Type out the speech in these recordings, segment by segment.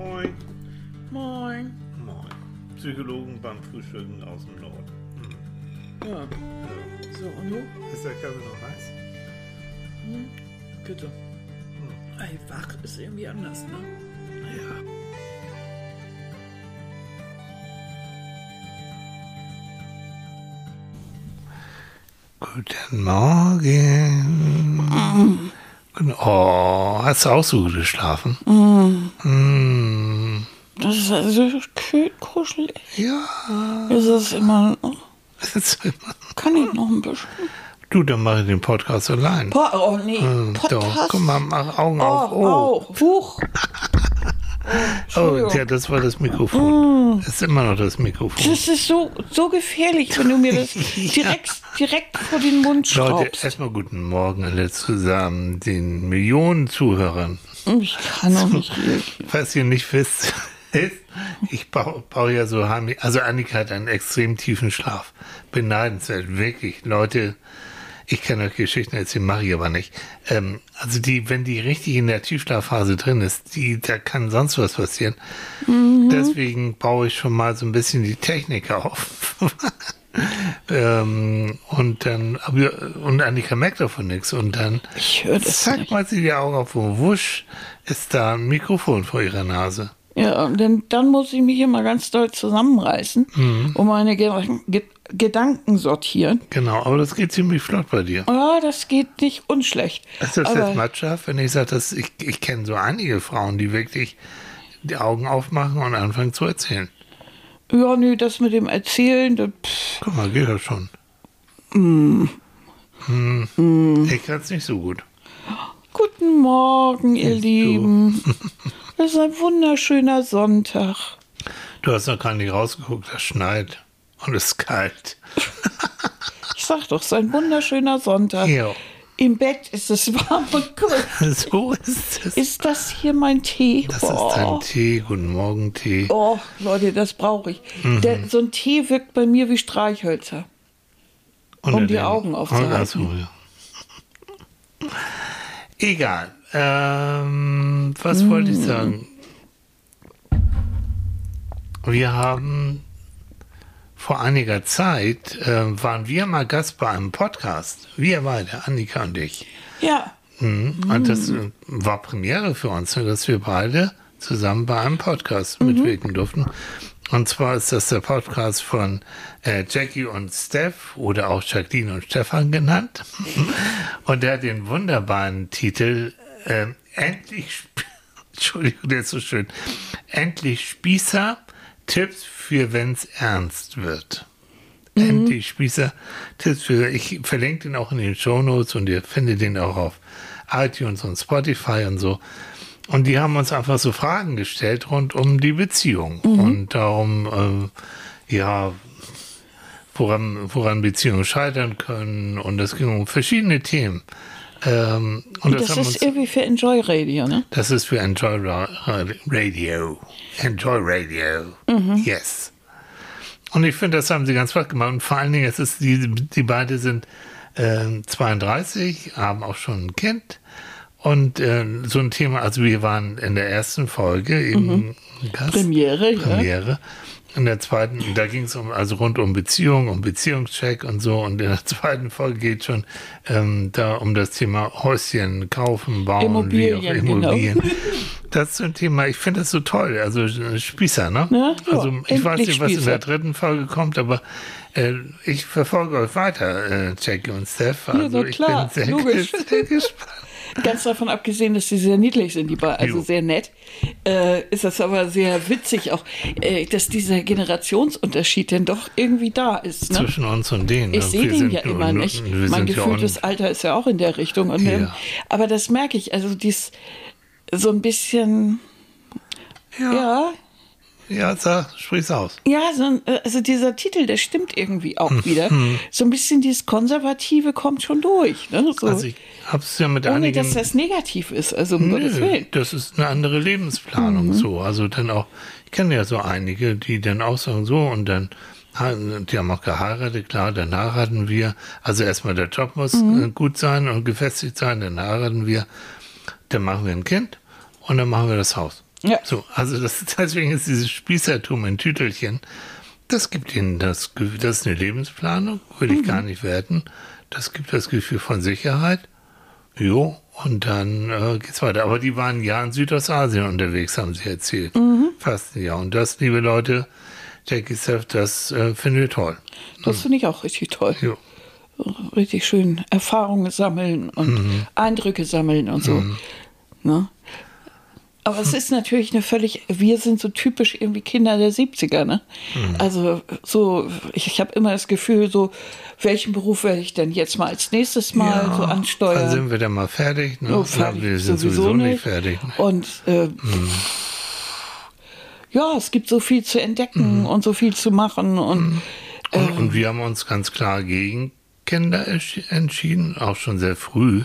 Moin. Moin. Moin. Psychologen beim Frühstücken aus dem Norden. Hm. Ja, Ja. so und du? Ist der Kaffee noch heiß? Bitte. Ey, wach ist irgendwie anders, ne? Ja. Guten Morgen. Guten- Oh, hast du auch so gut geschlafen? Mm. Das ist also schön kuschelig. Ja. Ist es immer noch? Jetzt immer- Kann ich noch ein bisschen? Du, dann mache ich den Podcast allein. Po oh, nee. Hm, Doch, Podcast. guck mal, mach Augen Oh, auf. Oh, auch. Huch. oh ja, das war das Mikrofon. Das ist immer noch das Mikrofon. Das ist so, so gefährlich, wenn du mir das direkt, direkt vor den Mund Leute, schraubst. erstmal guten Morgen alle zusammen, den Millionen Zuhörern. Ich kann auch nicht reagieren. Falls ihr nicht wisst, ich baue, baue ja so heimlich, also Annika hat einen extrem tiefen Schlaf. Beneidenswert, wirklich. Leute, ich kann euch Geschichten erzählen, mache ich aber nicht. Ähm, also die, wenn die richtig in der Tiefschlafphase drin ist, die, da kann sonst was passieren. Deswegen baue ich schon mal so ein bisschen die Technik auf. ähm, und dann, und Annika merkt davon nichts. Und dann, Ich zack, macht sie die Augen auf und wusch, ist da ein Mikrofon vor ihrer Nase. Ja, denn dann muss ich mich immer ganz doll zusammenreißen Mhm. und meine Ge Ge Gedanken sortieren. Genau, aber das geht ziemlich flott bei dir. Ja, das geht nicht unschlecht. Ist das Aber jetzt matschhaft, wenn ich sage, dass ich, ich kenne so einige Frauen, die wirklich die Augen aufmachen und anfangen zu erzählen. ja, nö, das mit dem Erzählen, das, pff, Guck mal, geht das schon. Mm. Hm. Ich kann es nicht so gut. Guten Morgen, ihr. Lieben. Es ist ein wunderschöner Sonntag. Du hast noch gar nicht rausgeguckt, es schneit und es ist kalt. Ich sag doch, es ist ein wunderschöner Sonntag. Ja. Im Bett ist es warm und kuschelig. So ist es. Ist das hier mein Tee? Das ist dein Tee. Guten Morgen, Tee. Oh, Leute, das brauche ich. Mhm. Der, so ein Tee wirkt bei mir wie Streichhölzer. Unter um die Augen aufzuhalten. Ach so, ja. Egal. Ähm, was wollte ich Mm. sagen? Wir haben vor einiger Zeit, äh, waren wir mal Gast bei einem Podcast. Wir beide, Annika und ich. Ja, Mhm. Und das äh, war Premiere für uns, ne, dass wir beide zusammen bei einem Podcast mitwirken durften. Und zwar ist das der Podcast von äh, Jackie und Steph oder auch Jacqueline und Stefan genannt. Und der hat den wunderbaren Titel äh, Endlich, Entschuldigung, der ist so schön, Endlich Spießer, Tipps für wenn's ernst wird. Endlich Spießer, Tipps für, ich verlinke den auch in den Shownotes und ihr findet den auch auf iTunes und Spotify und so. Und die haben uns einfach so Fragen gestellt rund um die Beziehung und darum, äh, ja, woran, woran Beziehungen scheitern können. Und es ging um verschiedene Themen. Ähm, und das, das ist uns, irgendwie für Enjoy Radio, ne? das ist für Enjoy Ra Radio. Enjoy Radio. Yes. Und ich finde, das haben sie ganz flott gemacht. Und vor allen Dingen, es ist, die, die beide sind äh, 32, haben auch schon ein Kind. Und äh, so ein Thema, also wir waren in der ersten Folge eben Gast. Premiere, ja. In der zweiten, da ging es um, also rund um Beziehung, um Beziehungscheck und so. Und in der zweiten Folge geht schon ähm, da um das Thema Häuschen kaufen, bauen, wie auch Immobilien, genau. Immobilien. Das ist so ein Thema, ich finde das so toll. Also äh, Spießer, ne? Ja, ja, also ich weiß nicht, was in Spießer. der dritten Folge kommt, aber äh, ich verfolge euch weiter, äh, Jackie und Steph. Also na klar, ich bin sehr, sehr gespannt. Ganz davon abgesehen, dass sie sehr niedlich sind, die beiden, also Jo. sehr nett, äh, ist das aber sehr witzig auch, äh, dass dieser Generationsunterschied denn doch irgendwie da ist. Ne? Zwischen uns und denen. Ich ne? sehe den ja immer nicht. Mein ja gefühltes un- Alter ist ja auch in der Richtung. Und, ähm, Ja. Aber das merke ich, also dies so ein bisschen, Ja, ja, ja sag, sprich's aus. ja, so, äh, also dieser Titel, der stimmt irgendwie auch Hm, wieder. So ein bisschen dieses Konservative kommt schon durch. Ne? So, Also ich hab's ja mit ohne einigen... dass das negativ ist, also um Gottes Nö, Willen. das ist eine andere Lebensplanung Mhm. so. Also dann auch, ich kenne ja so einige, die dann auch sagen so und dann, die haben auch geheiratet, klar, dann heiraten wir. Also erstmal der Job muss Mhm. äh, gut sein und gefestigt sein, dann heiraten wir, dann machen wir ein Kind und dann machen wir das Haus. Ja. So, also das, deswegen ist dieses Spießertum in Tütelchen, das gibt ihnen das Gefühl, das ist eine Lebensplanung, will ich gar nicht werten. Das gibt das Gefühl von Sicherheit. Jo, und dann äh, geht's weiter. Aber die waren ja in Südostasien unterwegs, haben sie erzählt. Fast ein Jahr. Und das, liebe Leute, Jackie Seff, das äh, finden wir toll. Das finde ich auch richtig toll. Jo. Richtig schön Erfahrungen sammeln und Eindrücke sammeln und so. Ne? Aber es ist natürlich eine völlig, wir sind so typisch irgendwie Kinder der 70er, ne? Also so, ich, ich habe immer das Gefühl, so, welchen Beruf werde ich denn jetzt mal als nächstes Mal so Dann ansteuern? sind wir dann mal fertig. Ne? Oh, fertig wir sind sowieso nicht fertig. Ne? Und äh, ja, es gibt so viel zu entdecken und so viel zu machen und Und, und wir haben uns ganz klar gegen Kinder entsch- entschieden, auch schon sehr früh.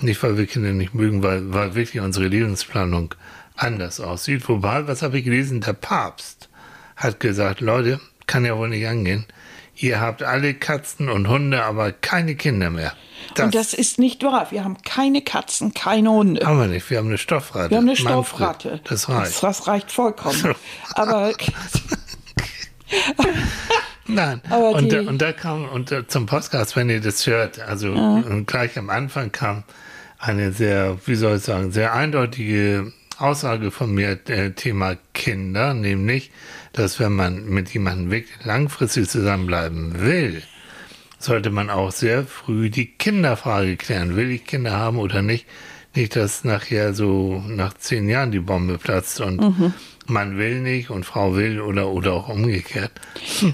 Nicht, weil wir Kinder nicht mögen, weil, weil wirklich unsere Lebensplanung anders aussieht. Wobei, was habe ich gelesen? Der Papst hat gesagt, Leute, kann ja wohl nicht angehen. Ihr habt alle Katzen und Hunde, aber keine Kinder mehr. Das, und das ist nicht wahr. Wir haben keine Katzen, keine Hunde. haben wir nicht. Wir haben eine Stoffratte. Wir haben eine Manfred. Stoffratte. Das reicht. Das, das reicht vollkommen. Aber Nein, Aber und, die- da, und da kam, und äh, zum Podcast, wenn ihr das hört, also und gleich am Anfang kam eine sehr, wie soll ich sagen, sehr eindeutige Aussage von mir, äh, Thema Kinder, nämlich, dass wenn man mit jemandem wirklich langfristig zusammenbleiben will, sollte man auch sehr früh die Kinderfrage klären. Will ich Kinder haben oder nicht? Nicht, dass nachher so nach zehn Jahren die Bombe platzt und Mhm. man will nicht und Frau will oder, oder auch umgekehrt.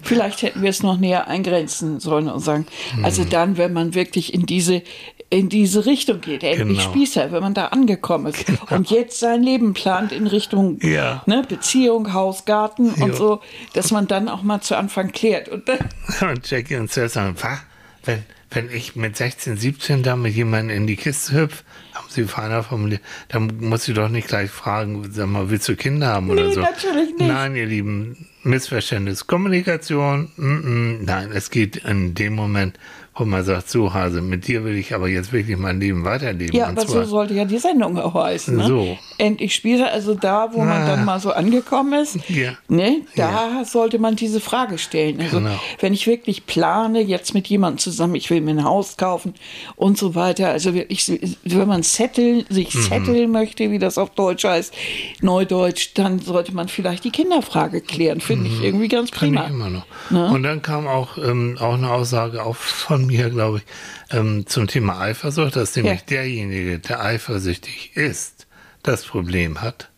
vielleicht hätten wir es noch näher eingrenzen sollen und sagen, also Hm. dann, wenn man wirklich in diese in diese Richtung geht, endlich Genau. Spießer, wenn man da angekommen ist und jetzt sein Leben plant in Richtung Ja. ne, Beziehung, Haus, Garten und Jo. so, dass man dann auch mal zu Anfang klärt. Und dann, Und Jackie und Seth sagen, was? Wenn, wenn ich mit 16, 17 da mit jemandem in die Kiste hüpf, haben sie feiner formuliert, dann muss ich doch nicht gleich fragen, sag mal, willst du Kinder haben oder Nee, so? natürlich nicht. Nein, ihr Lieben, Missverständnis. Kommunikation, mm, mm, nein, es geht in dem Moment, wo man sagt, so Hase, mit dir will ich aber jetzt wirklich mein Leben weiterleben. ja, Und aber so sollte ja die Sendung auch heißen. Ne? So. Endlich Spießer, also da, wo man Ah. dann mal so angekommen ist, Ja. ne, da sollte man diese Frage stellen. Also Genau. wenn ich wirklich plane, jetzt mit jemandem zusammen, ich will mir ein Haus kaufen und so weiter, also wirklich, wenn man setteln, sich Mhm. setteln möchte, wie das auf Deutsch heißt, Neudeutsch, dann sollte man vielleicht die Kinderfrage klären. Finde ich irgendwie ganz prima. ich immer noch. Ne? Und dann kam auch, ähm, auch eine Aussage auch von mir, glaube ich, ähm, zum Thema Eifersucht, dass nämlich Ja. derjenige, der eifersüchtig ist, das Problem hat,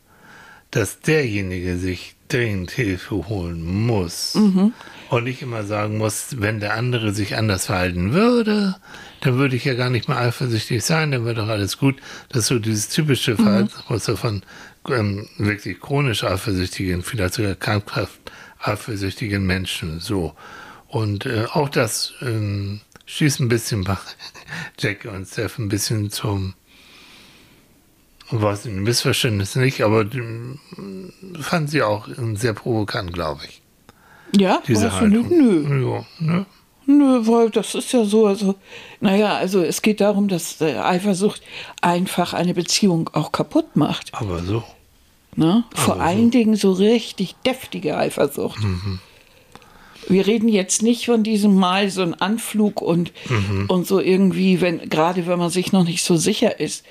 dass derjenige sich dringend Hilfe holen muss. Mhm. Und ich immer sagen muss, wenn der andere sich anders verhalten würde, dann würde ich ja gar nicht mehr eifersüchtig sein, dann wäre doch alles gut. Das ist so dieses Mhm. typische Verhaltensmuster von ähm, wirklich chronisch eifersüchtigen, vielleicht sogar krankhaft eifersüchtigen Menschen. So. Und äh, auch das ähm, schießt ein bisschen Jack und Steph ein bisschen zum was ein Missverständnis nicht, aber ähm, fand sie auch sehr provokant, glaube ich. Ja, Diese? Haltung. Nö. Ja, ne? Nö, weil das ist ja so, also, naja, also es geht darum, dass äh, Eifersucht einfach eine Beziehung auch kaputt macht. Aber so. Ne? Vor allen Dingen so richtig deftige Eifersucht. Wir reden jetzt nicht von diesem Mal so ein Anflug und, und so irgendwie, wenn, gerade wenn man sich noch nicht so sicher ist.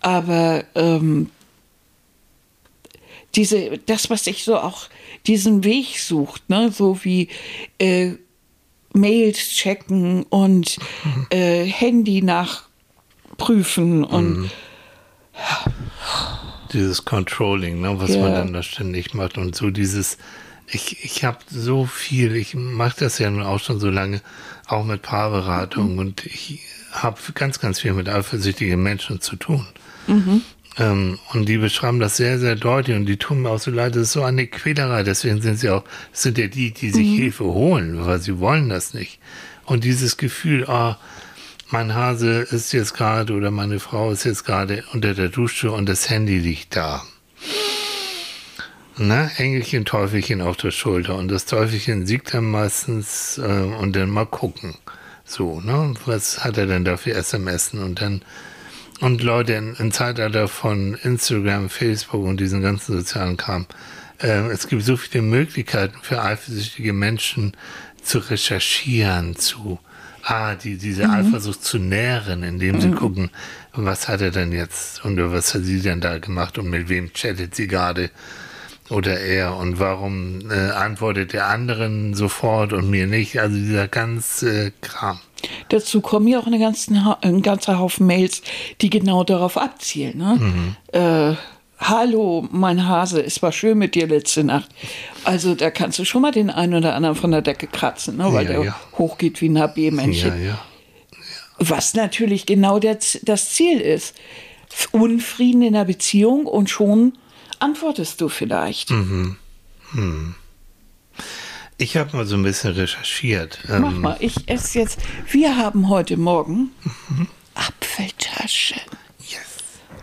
Aber ähm, diese, das, was sich so auch diesen Weg sucht, ne? so wie äh, Mails checken und äh, Handy nachprüfen und Dieses Controlling, ne, was Ja. man dann da ständig macht und so dieses, ich, ich habe so viel, ich mache das ja nun auch schon so lange, auch mit Paarberatung und ich habe ganz, ganz viel mit eifersüchtigen Menschen zu tun. Ähm, und die beschreiben das sehr, sehr deutlich und die tun mir auch so leid, das ist so eine Quälerei, deswegen sind sie auch, sind ja die, die sich Hilfe holen, weil sie wollen das nicht. Und dieses Gefühl, ah, mein Hase ist jetzt gerade oder meine Frau ist jetzt gerade unter der Dusche und das Handy liegt da. Na, Engelchen, Teufelchen auf der Schulter und das Teufelchen siegt dann meistens äh, und dann mal gucken. So, ne? Was hat er denn da für SMS? Und dann Und Leute, in, im Zeitalter von Instagram, Facebook und diesen ganzen sozialen Kram, äh, es gibt so viele Möglichkeiten für eifersüchtige Menschen zu recherchieren, zu ah, die, diese Eifersucht zu nähren, indem sie gucken, was hat er denn jetzt und was hat sie denn da gemacht und mit wem chattet sie gerade oder er und warum äh, antwortet der anderen sofort und mir nicht. Also dieser ganze Kram. Dazu kommen ja auch eine ganzen, ein ganzer Haufen Mails, die genau darauf abzielen. Ne? Äh, Hallo, mein Hase, es war schön mit dir letzte Nacht. Also da kannst du schon mal den einen oder anderen von der Decke kratzen, ne? weil Ja, der ja. hochgeht wie ein HB-Männchen. Ja. Was natürlich genau der, das Ziel ist. Unfrieden in der Beziehung und schon antwortest du vielleicht. Mhm. Ich habe mal so ein bisschen recherchiert. Mach Ähm, mal, ich esse jetzt. Wir haben heute Morgen Apfeltasche. yes.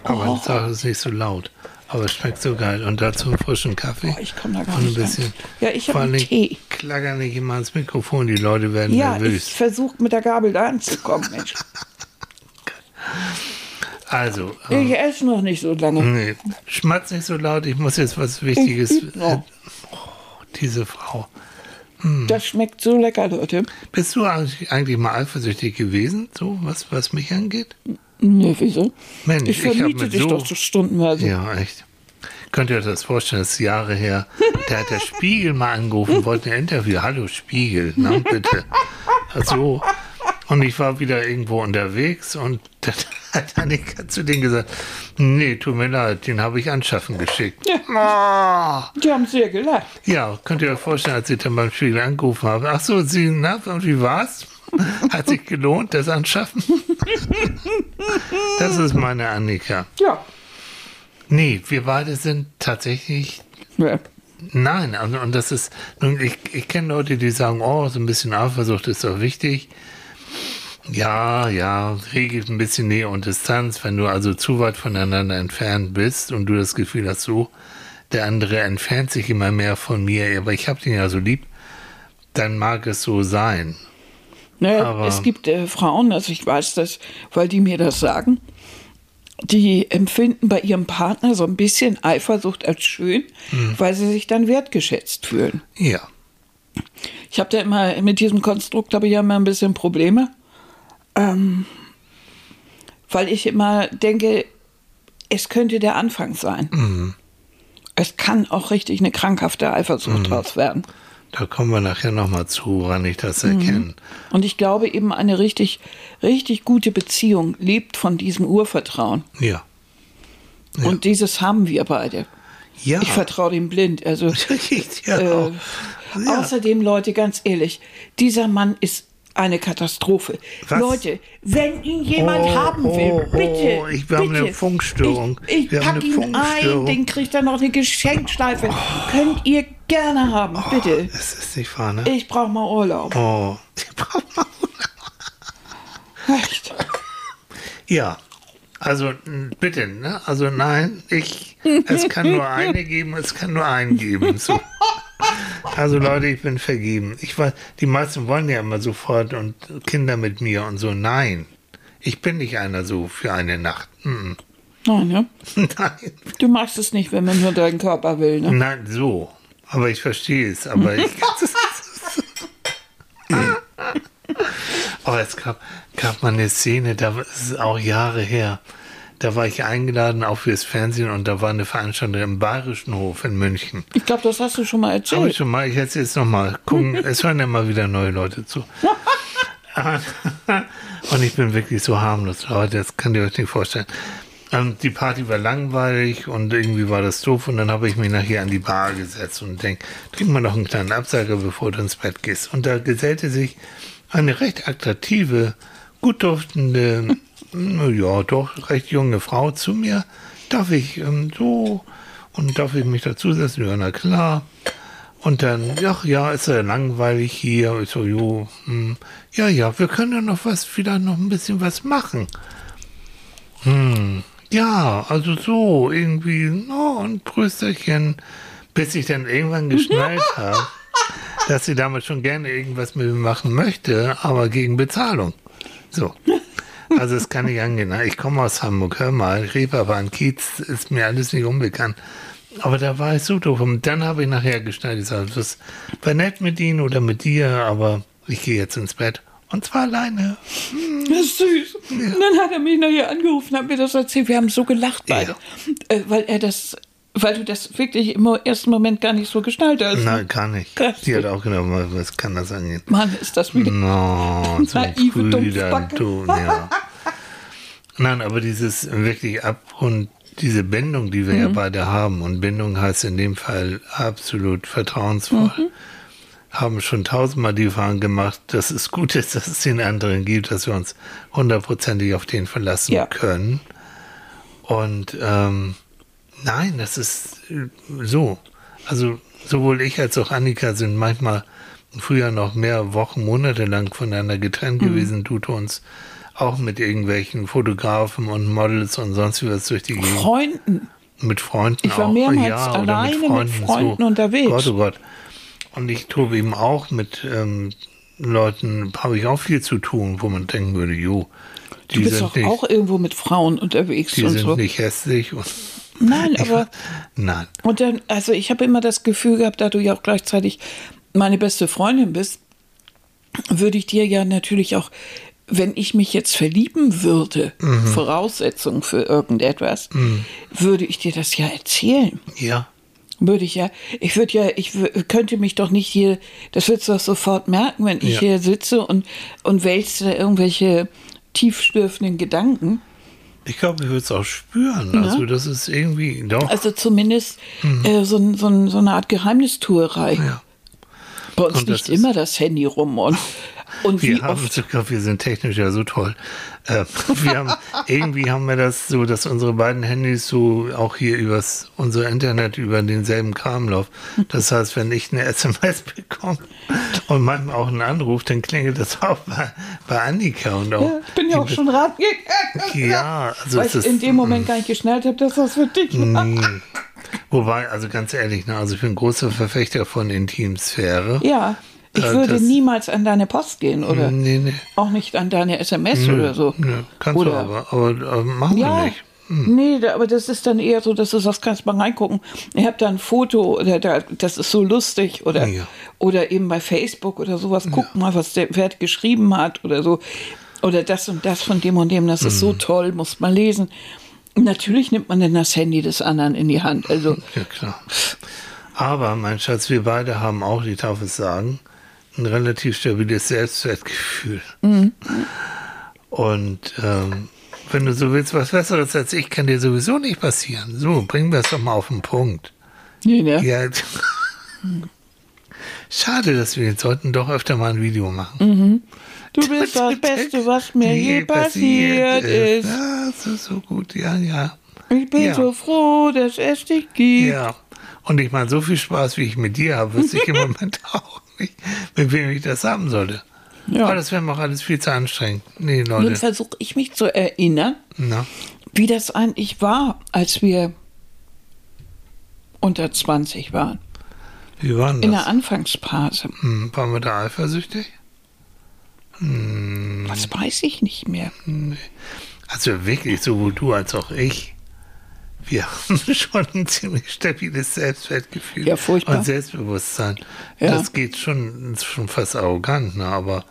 Aber Oh. sag es nicht so laut. Aber es schmeckt so geil. Und dazu einen frischen Kaffee. Oh, ich komm da gar Und ein bisschen. Ja, ich hab Vor einen Tee. Dingen Klacker nicht immer ins Mikrofon. Die Leute werden Ja, ich nervös. versuche mit der Gabel da anzukommen, Mensch. Also, ähm, Ich esse noch nicht so lange. nee, schmatz nicht so laut. Ich muss jetzt was Wichtiges. Ich noch. Oh, diese Frau. Das schmeckt so lecker, Leute. Bist du eigentlich, mal eifersüchtig gewesen, so was, was mich angeht? Nee, wieso? Mensch, ich ich vermiete mit dich so- doch so stundenweise. Ja, echt. Könnt ihr euch das vorstellen, das ist Jahre her. Da hat der Spiegel mal angerufen, wollte ein Interview. Hallo Spiegel, na bitte. Also, und ich war wieder irgendwo unterwegs und dann hat Annika zu denen gesagt, nee, tut mir leid, den habe ich anschaffen geschickt. Ah. Die haben sehr gelacht. Ja, könnt ihr euch vorstellen, als ich dann beim Spiegel angerufen habe. Ach so, Sie, na, und wie war's? Hat sich gelohnt, das Anschaffen? Das ist meine Annika. Ja. Nee, wir beide sind tatsächlich ja. Nein, also, und das ist, nun, ich, ich kenne Leute, die sagen, oh, so ein bisschen Eifersucht ist doch wichtig. Ja, ja, regelt ein bisschen Nähe und Distanz, wenn du also zu weit voneinander entfernt bist und du das Gefühl hast, so, der andere entfernt sich immer mehr von mir, aber ich habe den ja so lieb, dann mag es so sein. Naja, Aber- es gibt äh, Frauen, also ich weiß das, weil die mir das sagen, die empfinden bei ihrem Partner so ein bisschen Eifersucht als schön, Hm. weil sie sich dann wertgeschätzt fühlen. Ja, Ich habe da immer, mit diesem Konstrukt habe ich ja immer ein bisschen Probleme, ähm, weil ich immer denke, es könnte der Anfang sein. Mhm. Es kann auch richtig eine krankhafte Eifersucht draus werden. da kommen wir nachher nochmal zu, woran ich das erkenne. Und ich glaube eben, eine richtig, richtig gute Beziehung lebt von diesem Urvertrauen. Ja. Ja. Und dieses haben wir beide. Ja. Ich vertraue dem blind. Also ja äh. Ja. außerdem, Leute, ganz ehrlich, dieser Mann ist eine Katastrophe. Was? Leute, wenn ihn jemand Oh, haben will, oh, bitte. oh, ich- wir haben bitte. eine Funkstörung. Ich, ich pack ihn ein, den kriegt er noch eine Geschenkschleife. Könnt ihr gerne haben, bitte. Das ist nicht wahr, ne? Ich brauche mal Urlaub. Oh, die braucht man. Echt. Ja, also bitte, ne? Also nein, ich, es kann nur eine geben, es kann nur einen geben. So. Also Leute, ich bin vergeben. Ich weiß, die meisten wollen ja immer sofort und Kinder mit mir und so. Nein, ich bin nicht einer so für eine Nacht. Mm, Nein, ne? Nein, Du magst es nicht, wenn man nur deinen Körper will, ne? nein, so. Aber ich verstehe es. Aber ich. Aber es gab, gab mal eine Szene, da war- es ist auch Jahre her. Da war ich eingeladen auch fürs Fernsehen und da war eine Veranstaltung im Bayerischen Hof in München. Ich glaube, das hast du schon mal Habe ich erzählt. schon mal, ich erzähle jetzt nochmal. Gucken, es hören ja immer wieder neue Leute zu. und ich bin wirklich so harmlos, Leute, das könnt ihr euch nicht vorstellen. Ähm, die Party war langweilig und irgendwie war das doof und dann habe ich mich nachher an die Bar gesetzt und denk, trink mal noch einen kleinen Absager, bevor du ins Bett gehst. Und da gesellte sich eine recht attraktive, gut duftende, ja, doch recht junge Frau zu mir. Darf ich ähm, so und darf ich mich dazusetzen? Ja, na klar. Und dann, ach ja, ist ja langweilig hier. Ich so, jo, hm, ja, ja, wir können ja noch was, vielleicht noch ein bisschen was machen. Hm, ja, also so, irgendwie, oh, ein Prösterchen, bis ich dann irgendwann geschnallt habe, dass sie damit schon gerne irgendwas mit mir machen möchte, aber gegen Bezahlung. So. Also es kann nicht angehen. Ich komme aus Hamburg, hör mal, Reeperbahn, Kiez ist mir alles nicht unbekannt. Aber da war ich so doof. Und dann habe ich nachher geschnallt, gesagt, das war nett mit Ihnen oder mit dir, aber ich gehe jetzt ins Bett. Und zwar alleine. Das ist süß. Und dann hat er mich nachher angerufen, hat mir das erzählt. Wir haben so gelacht beide. Äh, weil er das, weil du das wirklich im ersten Moment gar nicht so geschnallt hast. Nein, gar nicht. Krass. Die hat auch gedacht, was kann das angehen? Mann, ist das wieder. No, so Naive Brüder, Dumpfbacke. du, ja. Nein, aber dieses wirklich Abgrund, diese Bindung, die wir ja Mhm. beide haben, und Bindung heißt in dem Fall absolut vertrauensvoll, Mhm. haben schon tausendmal die Erfahrung gemacht, dass es gut ist, dass es den anderen gibt, dass wir uns hundertprozentig auf den verlassen Ja. können. Und ähm, nein, das ist äh, so. Also sowohl ich als auch Annika sind manchmal früher noch mehr Wochen, Monate lang voneinander getrennt Mhm. gewesen, tut uns auch mit irgendwelchen Fotografen und Models und sonst wie was durch die Gegend. Freunden. Mit Freunden Ich war auch. mehrmals ja, alleine mit Freunden so. unterwegs. Gott, oh Gott. Und ich tobe eben auch mit ähm, Leuten, habe ich auch viel zu tun, wo man denken würde, jo, die Du bist sind doch nicht, auch irgendwo mit Frauen unterwegs die und sind so. nicht hässlich. Und, Nein, aber. nein. Und dann, also ich habe immer das Gefühl gehabt, da du ja auch gleichzeitig meine beste Freundin bist, würde ich dir ja natürlich auch, wenn ich mich jetzt verlieben würde, Mhm. Voraussetzung für irgendetwas, würde ich dir das ja erzählen. Ja. Würde ich ja, ich würde ja, ich könnte mich doch nicht hier, das würdest du doch sofort merken, wenn ich Ja. hier sitze und, und wälze da irgendwelche tiefstürfenden Gedanken. Ich glaube, ich würde es auch spüren. Also das ist irgendwie, doch. Also zumindest äh, so, so, so eine Art Geheimnistuerei. Mhm. ja. Bei uns liegt immer das Handy rum und, und Wir haben sogar, wir sind technisch ja so toll. Äh, wir haben, irgendwie haben wir das so, dass unsere beiden Handys so auch hier übers, unser Internet über denselben Kram laufen. Das heißt, wenn ich eine SMS bekomme und manchmal auch einen Anruf, dann klingelt das auch bei, bei Annika und auch. Ja, ich bin ja auch schon rangegangen. Ja, also Weil ich in dem Moment gar nicht geschnallt habe, dass das für dich war. Nee. Wobei, also ganz ehrlich, ne, also ich bin großer Verfechter von Intimsphäre. Ja, ich Äh, würde niemals an deine Post gehen oder Nee, nee. auch nicht an deine SMS oder so. Nö, kannst oder, du aber, aber äh, machen wir Ja, nicht. nee, da- aber das ist dann eher so, dass du sagst, kannst mal reingucken. Ich habe da ein Foto, oder da, das ist so lustig oder, Ja. oder eben bei Facebook oder sowas. Guck mal, was der Wert geschrieben hat oder so. Oder das und das von dem und dem, das ist Mhm. so toll, muss man lesen. Natürlich nimmt man dann das Handy des anderen in die Hand. Also, Ja, klar. Aber, mein Schatz, wir beide haben auch, darf es sagen, ein relativ stabiles Selbstwertgefühl. Und ähm, wenn du so willst, was Besseres als ich, kann dir sowieso nicht passieren. So, bringen wir es doch mal auf den Punkt. nee, ne? Ja. Schade, dass wir jetzt sollten doch öfter mal ein Video machen. Du bist das Beste, was mir je passiert ist. Ja, das ist so gut, ja, ja. Ich bin Ja. so froh, dass es dich gibt. Ja. Und ich meine, so viel Spaß, wie ich mit dir habe, wüsste ich im Moment auch nicht, mit wem ich das haben sollte. Ja. Aber das wäre mir auch alles viel zu anstrengend. Nee, Nun Leute. versuche ich mich zu erinnern, Na, wie das eigentlich war, als wir unter 20 waren. wie war denn In das? der Anfangsphase. Hm, waren wir da eifersüchtig? Das weiß ich nicht mehr. Also wirklich, sowohl du als auch ich. Wir haben schon ein ziemlich stabiles Selbstwertgefühl Ja, furchtbar. und Selbstbewusstsein. Ja. Das geht schon, ist schon fast arrogant, ne? aber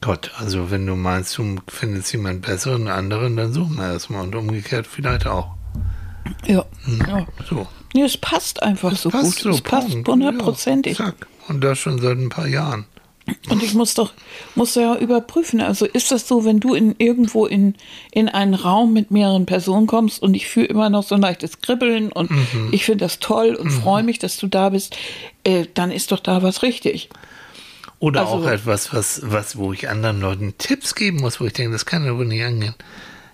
Gott, also wenn du meinst, du findest jemand besseren, anderen, dann suchen wir erstmal und umgekehrt vielleicht auch. Ja. ja. So. Nee, es passt einfach so gut. so, es passt hundertprozentig. Ja, zack. Und das schon seit ein paar Jahren. Und ich muss doch, muss ja überprüfen. Also ist das so, wenn du in irgendwo in, in einen Raum mit mehreren Personen kommst und ich fühle immer noch so ein leichtes Kribbeln und Mhm. ich finde das toll und freue mich, dass du da bist, äh, dann ist doch da was richtig. Oder Also- auch etwas, was, was, wo ich anderen Leuten Tipps geben muss, wo ich denke, das kann aber nicht angehen.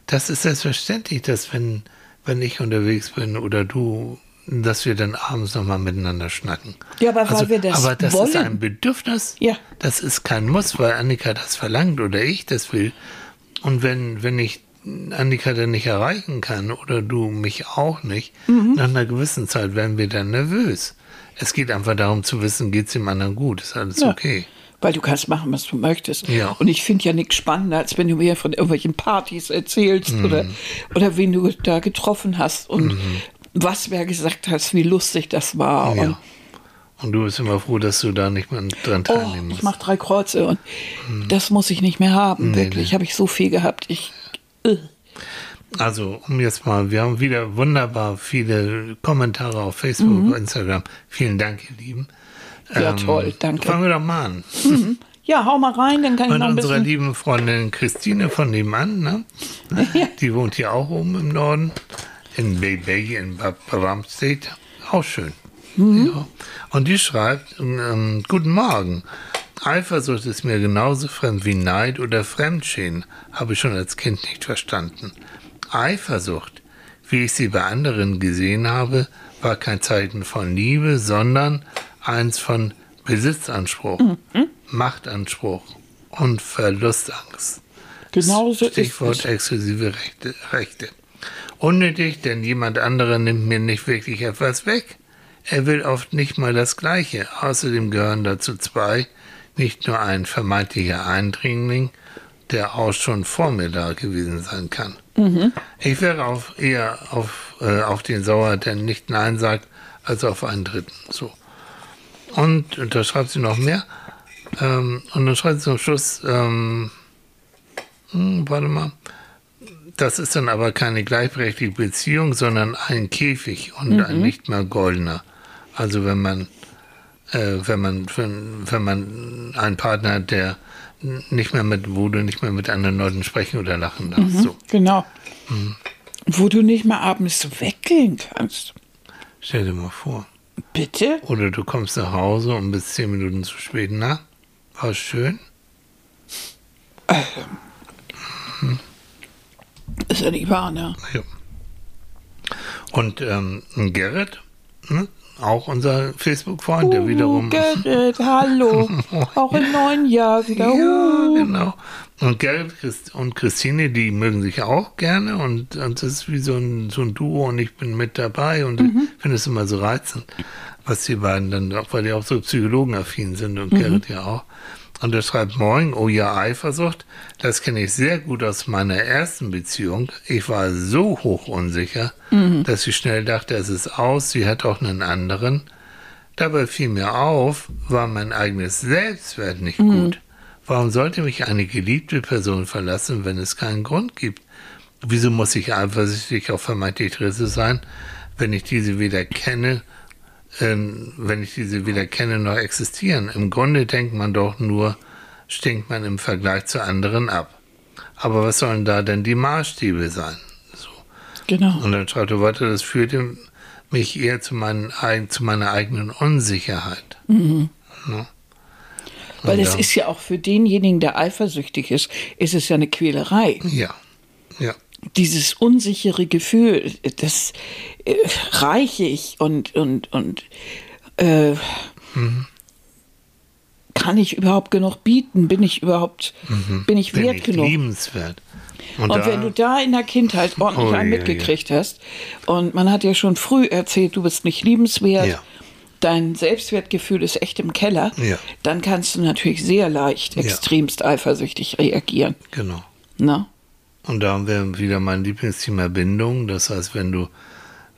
Das ist selbstverständlich, dass wenn, wenn ich unterwegs bin oder du, dass wir dann abends nochmal miteinander schnacken. Ja, aber weil wir das Aber das ist wollen. ein Bedürfnis. Ja. Das ist kein Muss, weil Annika das verlangt oder ich das will. Und wenn, wenn ich Annika dann nicht erreichen kann oder du mich auch nicht, Mhm. nach einer gewissen Zeit werden wir dann nervös. Es geht einfach darum zu wissen, geht es dem anderen gut, ist alles Ja. okay. Weil du kannst machen, was du möchtest. Ja. Und ich finde ja nichts spannender, als wenn du mir von irgendwelchen Partys erzählst oder, oder wen du da getroffen hast und was wer gesagt hast, wie lustig das war. Ja. Und, Und du bist immer froh, dass du da nicht mehr dran oh, teilnehmen ich musst. mache drei Kreuze und das muss ich nicht mehr haben, wirklich. Habe ich so viel gehabt. Ich, äh. Also, um jetzt mal, wir haben wieder wunderbar viele Kommentare auf Facebook Mhm. und Instagram. Vielen Dank, ihr Lieben. Ja, toll, danke. Fangen wir doch mal an. Ja, hau mal rein, dann kann ich Von noch ein unserer bisschen. lieben Freundin Christine von nebenan, ne? Die wohnt hier auch oben im Norden, in Baby in Bramstedt. Auch schön. Ja. Und die schreibt, ähm, Guten Morgen. Eifersucht ist mir genauso fremd wie Neid oder Fremdschämen, habe ich schon als Kind nicht verstanden. Eifersucht, wie ich sie bei anderen gesehen habe, war kein Zeichen von Liebe, sondern eins von Besitzanspruch, Machtanspruch und Verlustangst. Genauso ist Stichwort es. exklusive Rechte, Rechte. Unnötig, denn jemand anderer nimmt mir nicht wirklich etwas weg. Er will oft nicht mal das Gleiche. Außerdem gehören dazu zwei, nicht nur ein vermeintlicher Eindringling, der auch schon vor mir da gewesen sein kann. Ich wäre auf, eher auf, äh, auf den Sauer, der nicht Nein sagt, als auf einen Dritten. So. Und, und da schreibt sie noch mehr. Ähm, und dann schreibt sie zum Schluss, ähm, hm, warte mal. Das ist dann aber keine gleichberechtigte Beziehung, sondern ein Käfig und ein nicht mehr goldener. Also wenn man, äh, wenn man, wenn, wenn man einen Partner hat, der nicht mehr mit, wo du nicht mehr mit anderen Leuten sprechen oder lachen darfst. So, Genau. Mhm. Wo du nicht mal abends weggehen kannst. stell dir mal vor. Bitte? Oder du kommst nach Hause und bist zehn Minuten zu spät. Na, war schön? Ist ja nicht wahr, ne? Ja. Und ähm, Gerrit, ne? auch unser Facebook-Freund, der wiederum. Uh, Gerrit, hallo. Auch im neuen Jahr wieder. Ja, Uh. genau. Und Gerrit und Christine, die mögen sich auch gerne und, und das ist wie so ein, so ein Duo und ich bin mit dabei und ich finde es immer so reizend, was die beiden dann auch, weil die auch so psychologenaffin sind und Gerrit ja auch. Und er schreibt morgen, oh ja, Eifersucht, das kenne ich sehr gut aus meiner ersten Beziehung. Ich war so hoch unsicher, dass ich schnell dachte, es ist aus, sie hat auch einen anderen. Dabei fiel mir auf, war mein eigenes Selbstwert nicht gut. Warum sollte mich eine geliebte Person verlassen, wenn es keinen Grund gibt? Wieso muss ich eifersüchtig auf vermeintlich Dritte sein, wenn ich diese weder kenne, ähm, wenn ich diese weder kenne noch existieren? Im Grunde denkt man doch nur, stinkt man im Vergleich zu anderen ab. Aber was sollen da denn die Maßstäbe sein? So. Genau. Und dann schreibt er weiter, das führte mich eher zu, meinen, zu meiner eigenen Unsicherheit. Weil es ist ja auch für denjenigen, der eifersüchtig ist, ist es ja eine Quälerei. Ja, ja, Dieses unsichere Gefühl, das äh, reiche ich und, und, und äh, kann ich überhaupt genug bieten? Bin ich überhaupt, bin ich bin wert ich genug? liebenswert. Und da- wenn du da in der Kindheit ordentlich Oh, einen ja, mitgekriegt hast und man hat ja schon früh erzählt, du bist nicht liebenswert, Ja. dein Selbstwertgefühl ist echt im Keller, Ja. dann kannst du natürlich sehr leicht Ja. extremst eifersüchtig reagieren. Genau. Ne? Und da haben wir wieder mein Lieblingsthema Bindung. Das heißt, wenn du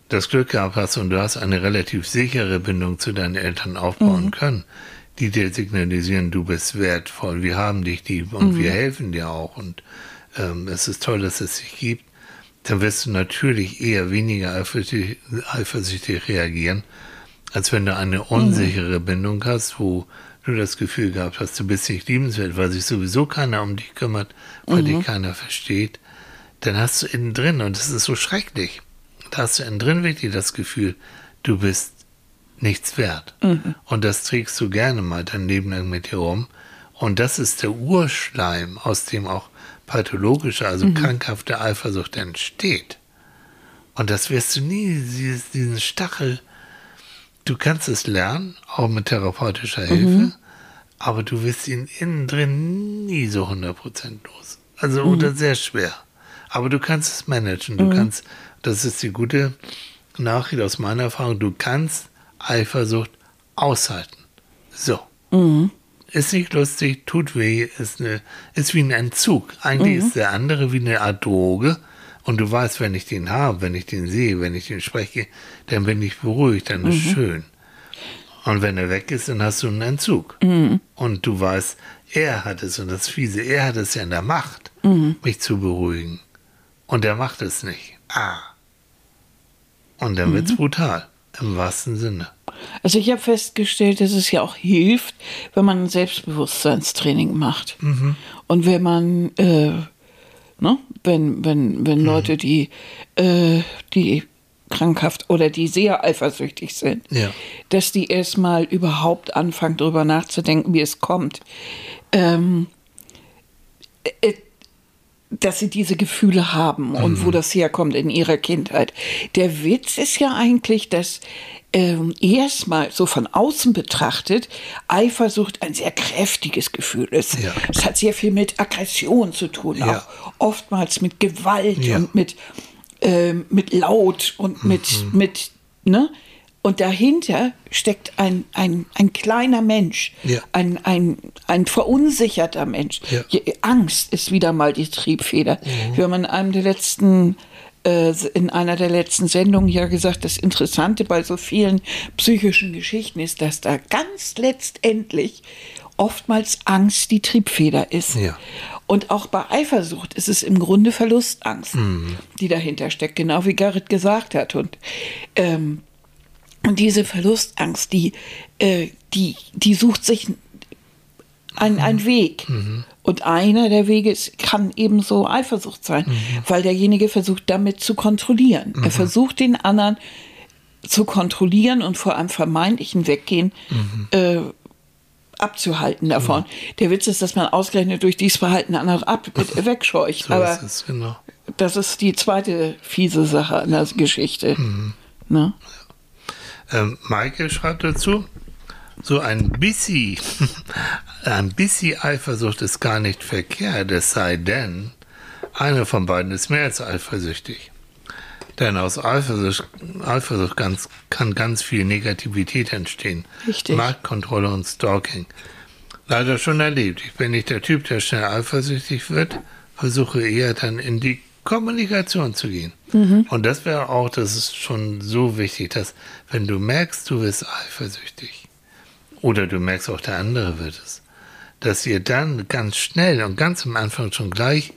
das Glück gehabt hast und du hast eine relativ sichere Bindung zu deinen Eltern aufbauen können, die dir signalisieren, du bist wertvoll, wir haben dich lieb und wir helfen dir auch. Und ähm, es ist toll, dass es dich gibt, dann wirst du natürlich eher weniger eifersüchtig, eifersüchtig reagieren, als wenn du eine unsichere Bindung hast, wo du das Gefühl gehabt hast, du bist nicht liebenswert, weil sich sowieso keiner um dich kümmert, weil dich keiner versteht, dann hast du innen drin, und das ist so schrecklich, da hast du innen drin wirklich das Gefühl, du bist nichts wert. Und das trägst du gerne mal dein Leben lang mit dir rum. Und das ist der Urschleim, aus dem auch pathologische, also krankhafte Eifersucht entsteht. Und das wirst du nie, diesen Stachel, du kannst es lernen, auch mit therapeutischer Hilfe, aber du wirst ihn innen drin nie so 100% los. Also, oder sehr schwer. Aber du kannst es managen. Du kannst, das ist die gute Nachricht aus meiner Erfahrung, du kannst Eifersucht aushalten. So. ist nicht lustig, tut weh, ist, eine, ist wie ein Entzug. Eigentlich ist der andere wie eine Art Droge. Und du weißt, wenn ich den habe, wenn ich den sehe, wenn ich den spreche, dann bin ich beruhigt, dann ist schön. Und wenn er weg ist, dann hast du einen Entzug. Und du weißt, er hat es und das Fiese, er hat es ja in der Macht, mich zu beruhigen. Und er macht es nicht. Ah. Und dann wird's brutal, im wahrsten Sinne. Also ich habe festgestellt, dass es ja auch hilft, wenn man ein Selbstbewusstseinstraining macht. Und wenn man, äh, ne, wenn, wenn, wenn Leute, die, äh, die krankhaft oder die sehr eifersüchtig sind, Ja. dass die erstmal überhaupt anfangen, darüber nachzudenken, wie es kommt. Ähm, äh, dass sie diese Gefühle haben und wo das herkommt in ihrer Kindheit. Der Witz ist ja eigentlich, dass ähm, erstmal so von außen betrachtet Eifersucht ein sehr kräftiges Gefühl ist. Ja. Es hat sehr viel mit Aggression zu tun, Ja. auch oftmals mit Gewalt Ja. und mit, ähm, mit Laut und mit, Mhm. mit, ne? Und dahinter steckt ein, ein, ein kleiner Mensch, Ja. ein, ein, ein verunsicherter Mensch. Ja. Angst ist wieder mal die Triebfeder. Wir haben in einem der letzten äh, in einer der letzten Sendungen ja gesagt, das Interessante bei so vielen psychischen Geschichten ist, dass da ganz letztendlich oftmals Angst die Triebfeder ist. Ja. Und auch bei Eifersucht ist es im Grunde Verlustangst, die dahinter steckt, genau wie Gerrit gesagt hat. Und ähm, und diese Verlustangst, die, äh, die, die sucht sich einen, einen Weg. Und einer der Wege ist, kann eben so Eifersucht sein, weil derjenige versucht damit zu kontrollieren. Er versucht den anderen zu kontrollieren und vor einem vermeintlichen Weggehen äh, abzuhalten davon. Der Witz ist, dass man ausgerechnet durch dieses Verhalten andere ab, wegscheucht. So Aber ist es, genau. das ist die zweite fiese Sache an der Geschichte. Ne? Ähm, Michael schreibt dazu, so ein bisschen, ein bisschen Eifersucht ist gar nicht verkehrt, es sei denn, einer von beiden ist mehr als eifersüchtig. Denn aus Eifersucht, Eifersucht ganz, kann ganz viel Negativität entstehen. Richtig. Marktkontrolle und Stalking. Leider schon erlebt. Ich bin nicht der Typ, der schnell eifersüchtig wird, versuche eher dann in die Kommunikation zu gehen. Und das wäre auch, das ist schon so wichtig, dass wenn du merkst, du wirst eifersüchtig oder du merkst auch, der andere wird es, dass ihr dann ganz schnell und ganz am Anfang schon gleich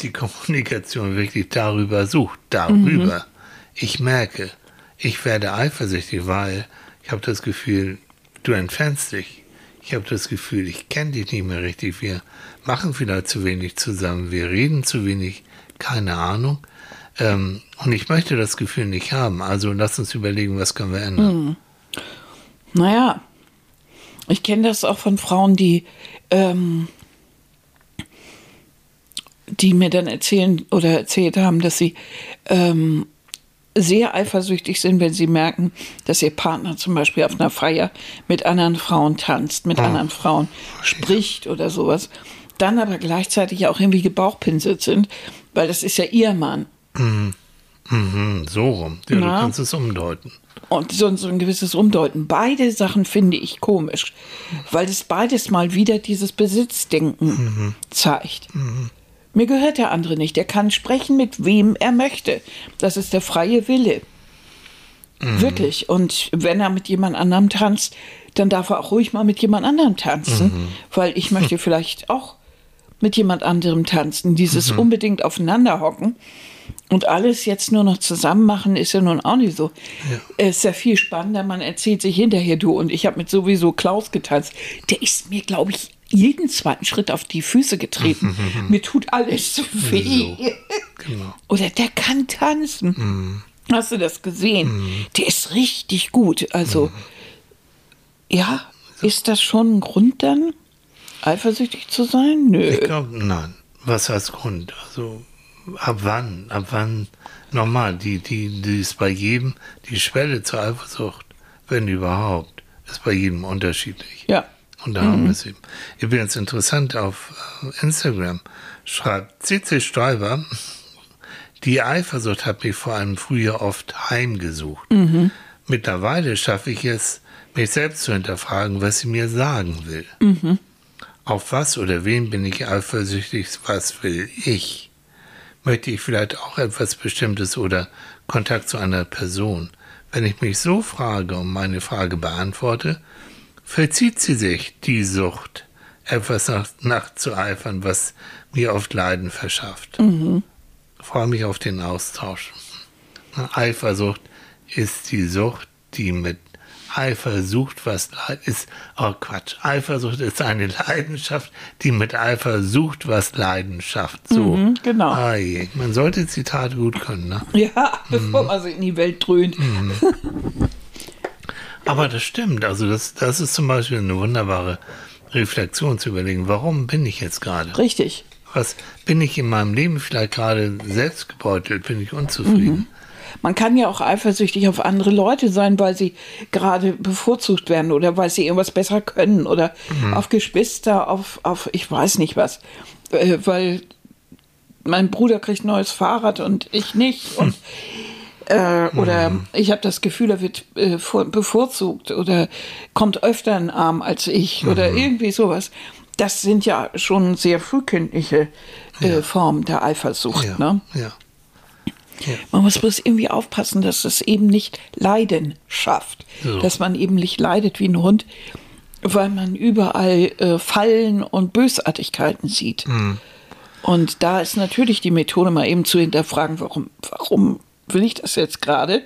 die Kommunikation wirklich darüber sucht, darüber. Ich merke, ich werde eifersüchtig, weil ich habe das Gefühl, du entfernst dich. Ich habe das Gefühl, ich kenne dich nicht mehr richtig. Wir machen vielleicht zu wenig zusammen. Wir reden zu wenig. Keine Ahnung. Ähm, und ich möchte das Gefühl nicht haben. Also lass uns überlegen, was können wir ändern. Naja, ich kenne das auch von Frauen, die, ähm, die mir dann erzählen oder erzählt haben, dass sie ähm, sehr eifersüchtig sind, wenn sie merken, dass ihr Partner zum Beispiel auf einer Feier mit anderen Frauen tanzt, mit anderen Frauen spricht oder sowas. Dann aber gleichzeitig auch irgendwie gebauchpinselt sind, weil das ist ja ihr Mann. Mhm, so rum. Ja, du kannst es umdeuten. Und so, so ein gewisses Umdeuten. Beide Sachen finde ich komisch, weil es beides mal wieder dieses Besitzdenken zeigt. Mir gehört der andere nicht. Er kann sprechen, mit wem er möchte. Das ist der freie Wille. Wirklich. Und wenn er mit jemand anderem tanzt, dann darf er auch ruhig mal mit jemand anderem tanzen, weil ich möchte vielleicht auch mit jemand anderem tanzen. Dieses unbedingt aufeinander hocken und alles jetzt nur noch zusammen machen, ist ja nun auch nicht so. Es ist ja viel spannender, man erzählt sich hinterher, du und ich habe mit sowieso Klaus getanzt. Der ist mir, glaube ich, jeden zweiten Schritt auf die Füße getreten. mir tut alles so weh. Genau. Oder der kann tanzen. Hast du das gesehen? Der ist richtig gut. Also, ja, ist das schon ein Grund dann, eifersüchtig zu sein? Nö. Ich glaube, nein. Was heißt Grund? Also, ab wann? Ab wann? Normal, die, die, die ist bei jedem, die Schwelle zur Eifersucht, wenn überhaupt, ist bei jedem unterschiedlich. Ja. Und da haben wir es eben. Übrigens interessant, auf äh, Instagram schreibt CC Stoiber, die Eifersucht hat mich vor allem früher oft heimgesucht. Mittlerweile schaffe ich es, mich selbst zu hinterfragen, was sie mir sagen will. Auf was oder wen bin ich eifersüchtig, was will ich? Möchte ich vielleicht auch etwas Bestimmtes oder Kontakt zu einer Person? Wenn ich mich so frage und meine Frage beantworte, verzieht sie sich, die Sucht, etwas nach, nachzueifern, was mir oft Leiden verschafft. Mhm. Freue mich auf den Austausch. Eifersucht ist die Sucht, die mit Eifersucht was Leid ist. Oh Quatsch. Eifersucht ist eine Leidenschaft, die mit Eifersucht was Leidenschaft. So. Mhm, genau. Ah je. Man sollte Zitate gut können, ne? Ja, bevor man sich in die Welt dröhnt. Aber das stimmt. Also das, das ist zum Beispiel eine wunderbare Reflexion zu überlegen, warum bin ich jetzt gerade? Richtig. Was bin ich in meinem Leben vielleicht gerade selbst gebeutelt? Bin ich unzufrieden? Man kann ja auch eifersüchtig auf andere Leute sein, weil sie gerade bevorzugt werden oder weil sie irgendwas besser können oder auf Geschwister, auf, auf ich weiß nicht was. Äh, weil mein Bruder kriegt ein neues Fahrrad und ich nicht. Und, äh, oder ich habe das Gefühl, er wird äh, vor, bevorzugt oder kommt öfter in den Arm als ich oder irgendwie sowas. Das sind ja schon sehr frühkindliche äh, Formen der Eifersucht. Ja. Ne? ja. Man muss bloß irgendwie aufpassen, dass es eben nicht Leiden schafft. So. Dass man eben nicht leidet wie ein Hund, weil man überall äh, Fallen und Bösartigkeiten sieht. Hm. Und da ist natürlich die Methode, mal eben zu hinterfragen, warum, warum will ich das jetzt gerade?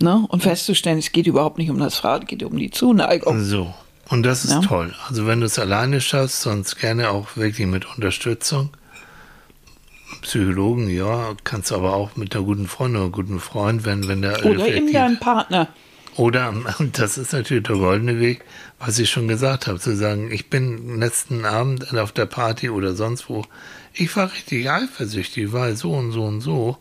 Ne? Und festzustellen, es geht überhaupt nicht um das Fragen, es geht um die Zuneigung. So. Und das ist Ja. toll. Also wenn du es alleine schaffst, sonst gerne auch wirklich mit Unterstützung. Psychologen, ja, kannst du aber auch mit einer guten Freundin oder guten Freund, wenn, wenn der Oder eben reflektiert. dein Partner. Oder, und das ist natürlich der goldene Weg, was ich schon gesagt habe, zu sagen, ich bin letzten Abend auf der Party oder sonst wo, ich war richtig eifersüchtig, weil so und so und so.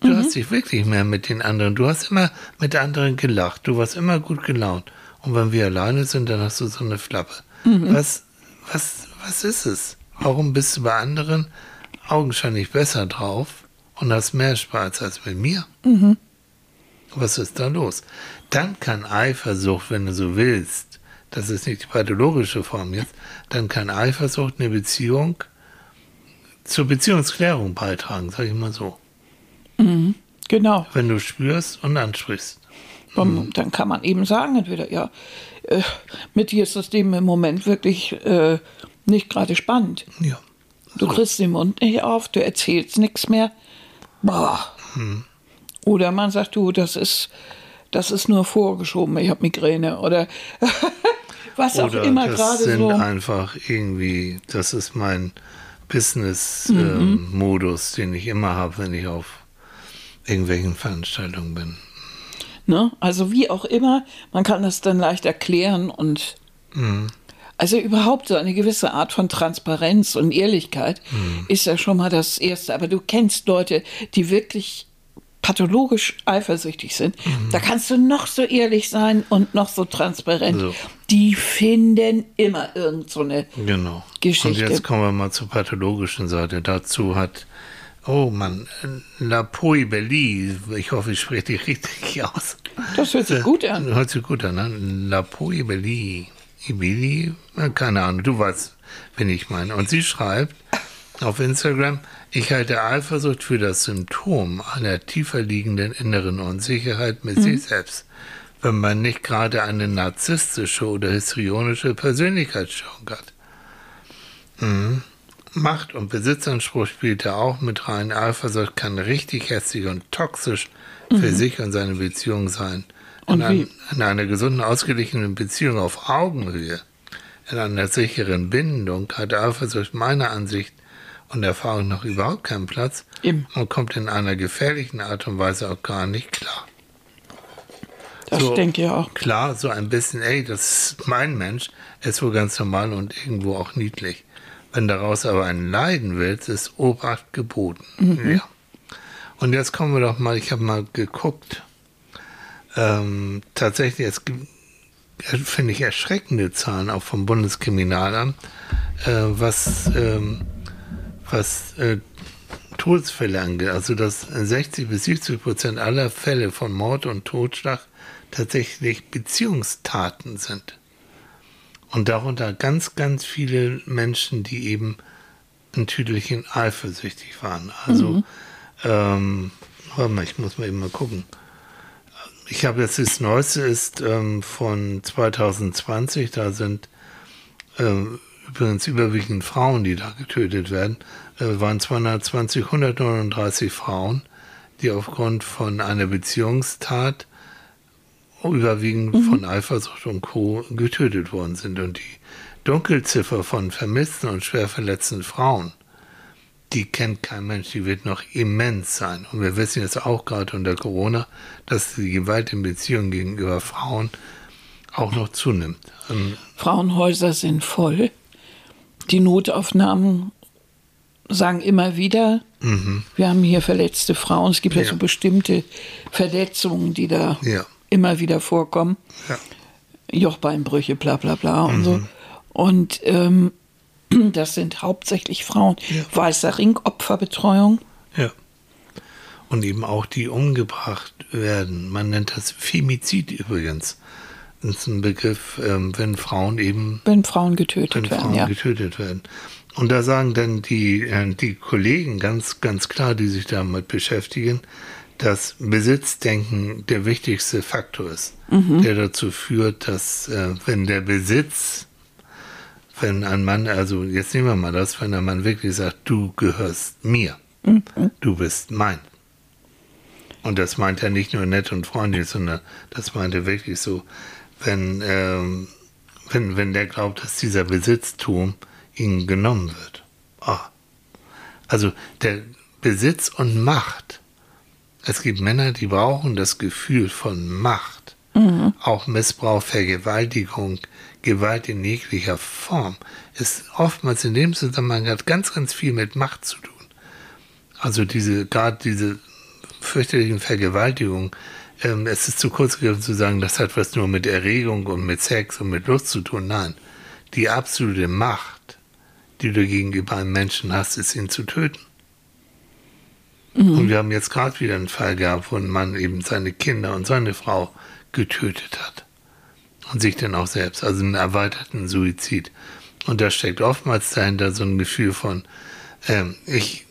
Du hast dich wirklich mehr mit den anderen, du hast immer mit anderen gelacht, du warst immer gut gelaunt. Und wenn wir alleine sind, dann hast du so eine Flappe. Was, was, was ist es? Warum bist du bei anderen augenscheinlich besser drauf und hast mehr Spaß als bei mir? Was ist da los? Dann kann Eifersucht, wenn du so willst, das ist nicht die pathologische Form jetzt, dann kann Eifersucht eine Beziehung zur Beziehungsklärung beitragen, sag ich mal so. Genau. Wenn du spürst und ansprichst. Dann, dann kann man eben sagen, entweder, ja, äh, mit dir ist das Leben im Moment wirklich äh, nicht gerade spannend. Ja. Du kriegst den Mund nicht auf, du erzählst nichts mehr. Boah. Hm. Oder man sagt, du, das ist, das ist nur vorgeschoben, ich habe Migräne. Oder was auch Oder immer das gerade sind so. einfach irgendwie, das ist mein Mhm. Business-Modus, den ich immer habe, wenn ich auf irgendwelchen Veranstaltungen bin. Ne? Also wie auch immer, man kann das dann leicht erklären und also überhaupt so eine gewisse Art von Transparenz und Ehrlichkeit ist ja schon mal das Erste. Aber du kennst Leute, die wirklich pathologisch eifersüchtig sind. Da kannst du noch so ehrlich sein und noch so transparent. So. Die finden immer irgend so eine Genau. Geschichte. Und jetzt kommen wir mal zur pathologischen Seite. Dazu hat, oh Mann, La Poibelli, ich hoffe, ich spreche die richtig aus. Das hört sich gut an. Hört sich gut an, ne? La Poibelli. Ibili? Keine Ahnung, du weißt, wen ich meine. Und sie schreibt auf Instagram, ich halte Eifersucht für das Symptom einer tiefer liegenden inneren Unsicherheit mit sich selbst, wenn man nicht gerade eine narzisstische oder histrionische Persönlichkeitsstörung hat. Mhm. Macht und Besitzanspruch spielt da auch mit rein. Eifersucht kann richtig hässlich und toxisch für sich und seine Beziehung sein. Und wie? ein, in einer gesunden, ausgeglichenen Beziehung auf Augenhöhe, in einer sicheren Bindung hat Eifersucht meiner Ansicht und Erfahrung noch überhaupt keinen Platz Eben. und kommt in einer gefährlichen Art und Weise auch gar nicht klar. Das So. denke ich auch. Klar, so ein bisschen, ey, das ist mein Mensch, ist wohl ganz normal und irgendwo auch niedlich. Wenn daraus aber ein Leiden wird, ist Obacht geboten. Ja. Und jetzt kommen wir doch mal, ich habe mal geguckt, ähm, tatsächlich, es gibt, äh, finde ich, erschreckende Zahlen auch vom Bundeskriminalamt, äh, was, ähm, was äh, Todesfälle angeht. Also, dass 60 bis 70 Prozent aller Fälle von Mord und Totschlag tatsächlich Beziehungstaten sind. Und darunter ganz, ganz viele Menschen, die eben ein Tüdelchen eifersüchtig waren. Also, mhm. ähm, warte mal, ich muss mal eben mal gucken. Ich habe jetzt das Neueste ist ähm, von 2020, da sind ähm, übrigens überwiegend Frauen, die da getötet werden, äh, waren 220, 139 Frauen, die aufgrund von einer Beziehungstat überwiegend mhm. von Eifersucht und Co. getötet worden sind. Und die Dunkelziffer von vermissten und schwer verletzten Frauen, die kennt kein Mensch, die wird noch immens sein. Und wir wissen jetzt auch gerade unter Corona, dass die Gewalt in Beziehungen gegenüber Frauen auch noch zunimmt. Ähm, Frauenhäuser sind voll. Die Notaufnahmen sagen immer wieder, mhm. wir haben hier verletzte Frauen. Es gibt ja, ja so bestimmte Verletzungen, die da ja. immer wieder vorkommen. Ja. Jochbeinbrüche, bla bla bla und mhm. so. Und ähm, das sind hauptsächlich Frauen. Ja. Weißer Ring, Opferbetreuung. Ja. Und eben auch die umgebracht werden. Man nennt das Femizid übrigens. Das ist ein Begriff, ähm, wenn Frauen eben. Wenn Frauen getötet wenn werden. Frauen ja. getötet werden. Und da sagen dann die, äh, die Kollegen ganz, ganz klar, die sich damit beschäftigen, dass Besitzdenken der wichtigste Faktor ist, mhm. der dazu führt, dass äh, wenn der Besitz, wenn ein Mann, also jetzt nehmen wir mal das, wenn ein Mann wirklich sagt, du gehörst mir, mhm. du bist mein. Und das meint er nicht nur nett und freundlich, sondern das meint er wirklich so, wenn, ähm, wenn, wenn der glaubt, dass dieser Besitztum ihnen genommen wird. Oh. Also der Besitz und Macht. Es gibt Männer, die brauchen das Gefühl von Macht. Mhm. Auch Missbrauch, Vergewaltigung, Gewalt in jeglicher Form ist oftmals in dem Zusammenhang hat ganz, ganz viel mit Macht zu tun. Also diese, gerade diese fürchterlichen Vergewaltigungen, ähm, es ist zu kurz gegriffen zu sagen, das hat was nur mit Erregung und mit Sex und mit Lust zu tun. Nein, die absolute Macht die du gegenüber einem Menschen hast, ist ihn zu töten. Mhm. Und wir haben jetzt gerade wieder einen Fall gehabt, wo ein Mann eben seine Kinder und seine Frau getötet hat. Und sich dann auch selbst, also einen erweiterten Suizid. Und da steckt oftmals dahinter so ein Gefühl von, ähm, ich,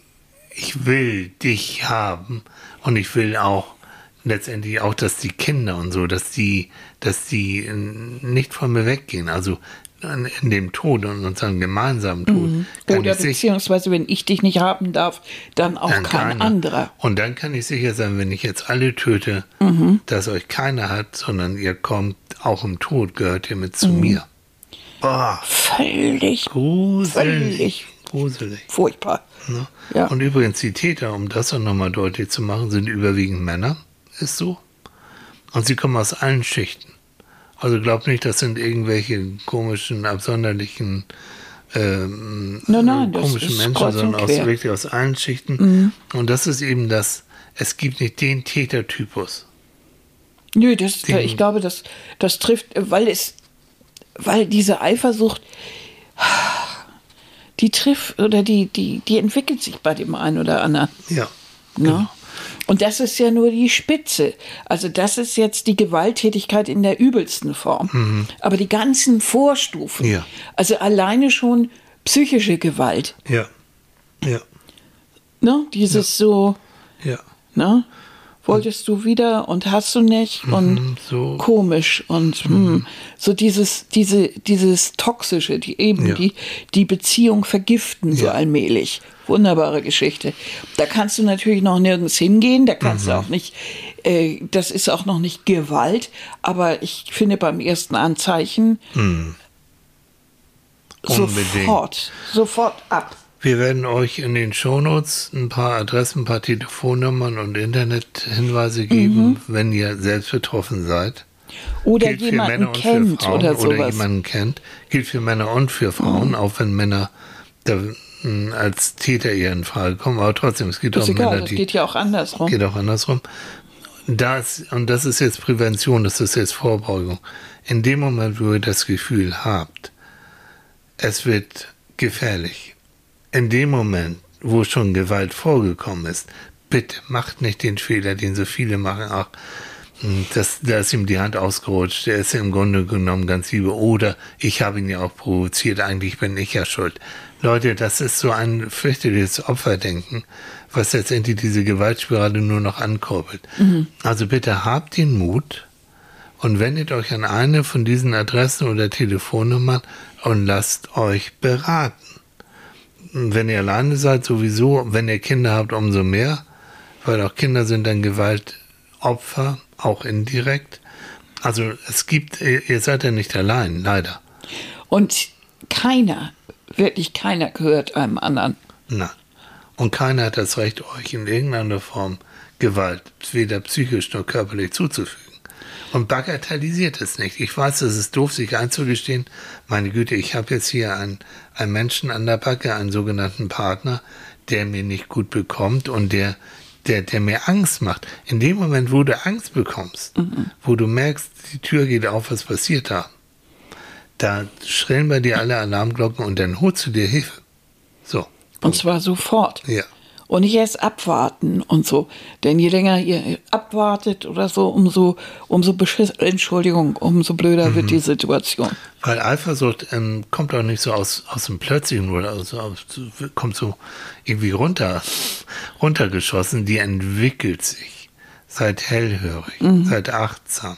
ich will dich haben und ich will auch letztendlich auch, dass die Kinder und so, dass die, dass die nicht von mir weggehen. Also in dem Tod und unserem gemeinsamen Tod. Mhm. Oder beziehungsweise, wenn ich dich nicht haben darf, dann auch dann kein keiner. anderer. Und dann kann ich sicher sein, wenn ich jetzt alle töte, mhm. dass euch keiner hat, sondern ihr kommt auch im Tod, gehört ihr mit zu mhm. mir. Oh, völlig gruselig. Völlig gruselig. Furchtbar. Ne? Ja. Und übrigens, die Täter, um das auch nochmal deutlich zu machen, sind überwiegend Männer. Ist so. Und sie kommen aus allen Schichten. Also glaub nicht, das sind irgendwelche komischen, absonderlichen ähm, nein, nein, komischen Menschen, sondern aus, wirklich aus allen Schichten. Mhm. Und das ist eben das, es gibt nicht den Tätertypus. Nö, das, den, ich glaube, das, das trifft, weil es, weil diese Eifersucht, die trifft oder die, die, die entwickelt sich bei dem einen oder anderen. Ja. Ne? Genau. Und das ist ja nur die Spitze. Also das ist jetzt die Gewalttätigkeit in der übelsten Form. Mhm. Aber die ganzen Vorstufen, ja. also alleine schon psychische Gewalt. Ja. Ja. Ne? Dieses ja. so. Ja. Ne? wolltest du wieder und hast du nicht mhm, und so. komisch und mhm. mh, so dieses, diese, dieses Toxische, die eben ja. die, die Beziehung vergiften, so allmählich. Wunderbare Geschichte. Da kannst du natürlich noch nirgends hingehen, da kannst mhm. du auch nicht, äh, das ist auch noch nicht Gewalt, aber ich finde beim ersten Anzeichen mhm. sofort, sofort ab. Wir werden euch in den Shownotes ein paar Adressen, ein paar Telefonnummern und Internethinweise geben, mhm. wenn ihr selbst betroffen seid. Oder Gilt jemanden kennt Frauen, oder sowas. Oder jemanden kennt. Gilt für Männer und für Frauen, mhm. auch wenn Männer da, als Täter eher in Frage kommen. Aber trotzdem, es geht auch egal, Männer, die... geht ja auch andersrum. Geht auch andersrum. Das, und das ist jetzt Prävention, das ist jetzt Vorbeugung. In dem Moment, wo ihr das Gefühl habt, es wird gefährlich, in dem Moment, wo schon Gewalt vorgekommen ist, bitte macht nicht den Fehler, den so viele machen. Ach, Das, da ist ihm die Hand ausgerutscht. Der ist im Grunde genommen ganz liebe. Oder ich habe ihn ja auch provoziert. Eigentlich bin ich ja schuld. Leute, das ist so ein fürchterliches Opferdenken, was letztendlich diese Gewaltspirale nur noch ankurbelt. Mhm. Also bitte habt den Mut und wendet euch an eine von diesen Adressen oder Telefonnummern und lasst euch beraten. Wenn ihr alleine seid, sowieso, wenn ihr Kinder habt, umso mehr, weil auch Kinder sind dann Gewaltopfer auch indirekt. Also es gibt, ihr seid ja nicht allein, leider. Und keiner, wirklich keiner gehört einem anderen. Nein. Und keiner hat das Recht, euch in irgendeiner Form Gewalt, weder psychisch noch körperlich zuzufügen. Und bagatellisiert es nicht. Ich weiß, es ist doof, sich einzugestehen. Meine Güte, ich habe jetzt hier einen, einen Menschen an der Backe, einen sogenannten Partner, der mir nicht gut bekommt und der der, der mir Angst macht. In dem Moment, wo du Angst bekommst, mhm. wo du merkst, die Tür geht auf, was passiert da, da schrillen bei dir alle Alarmglocken und dann holst du dir Hilfe. So. Und zwar sofort. Ja und nicht erst abwarten und so. Denn je länger ihr abwartet oder so, umso, umso beschiss, Entschuldigung, umso blöder mhm. wird die Situation. Weil Eifersucht ähm, kommt auch nicht so aus, aus dem Plötzlichen oder also kommt so irgendwie runter, runtergeschossen, die entwickelt sich. Seid hellhörig, mhm. seid achtsam.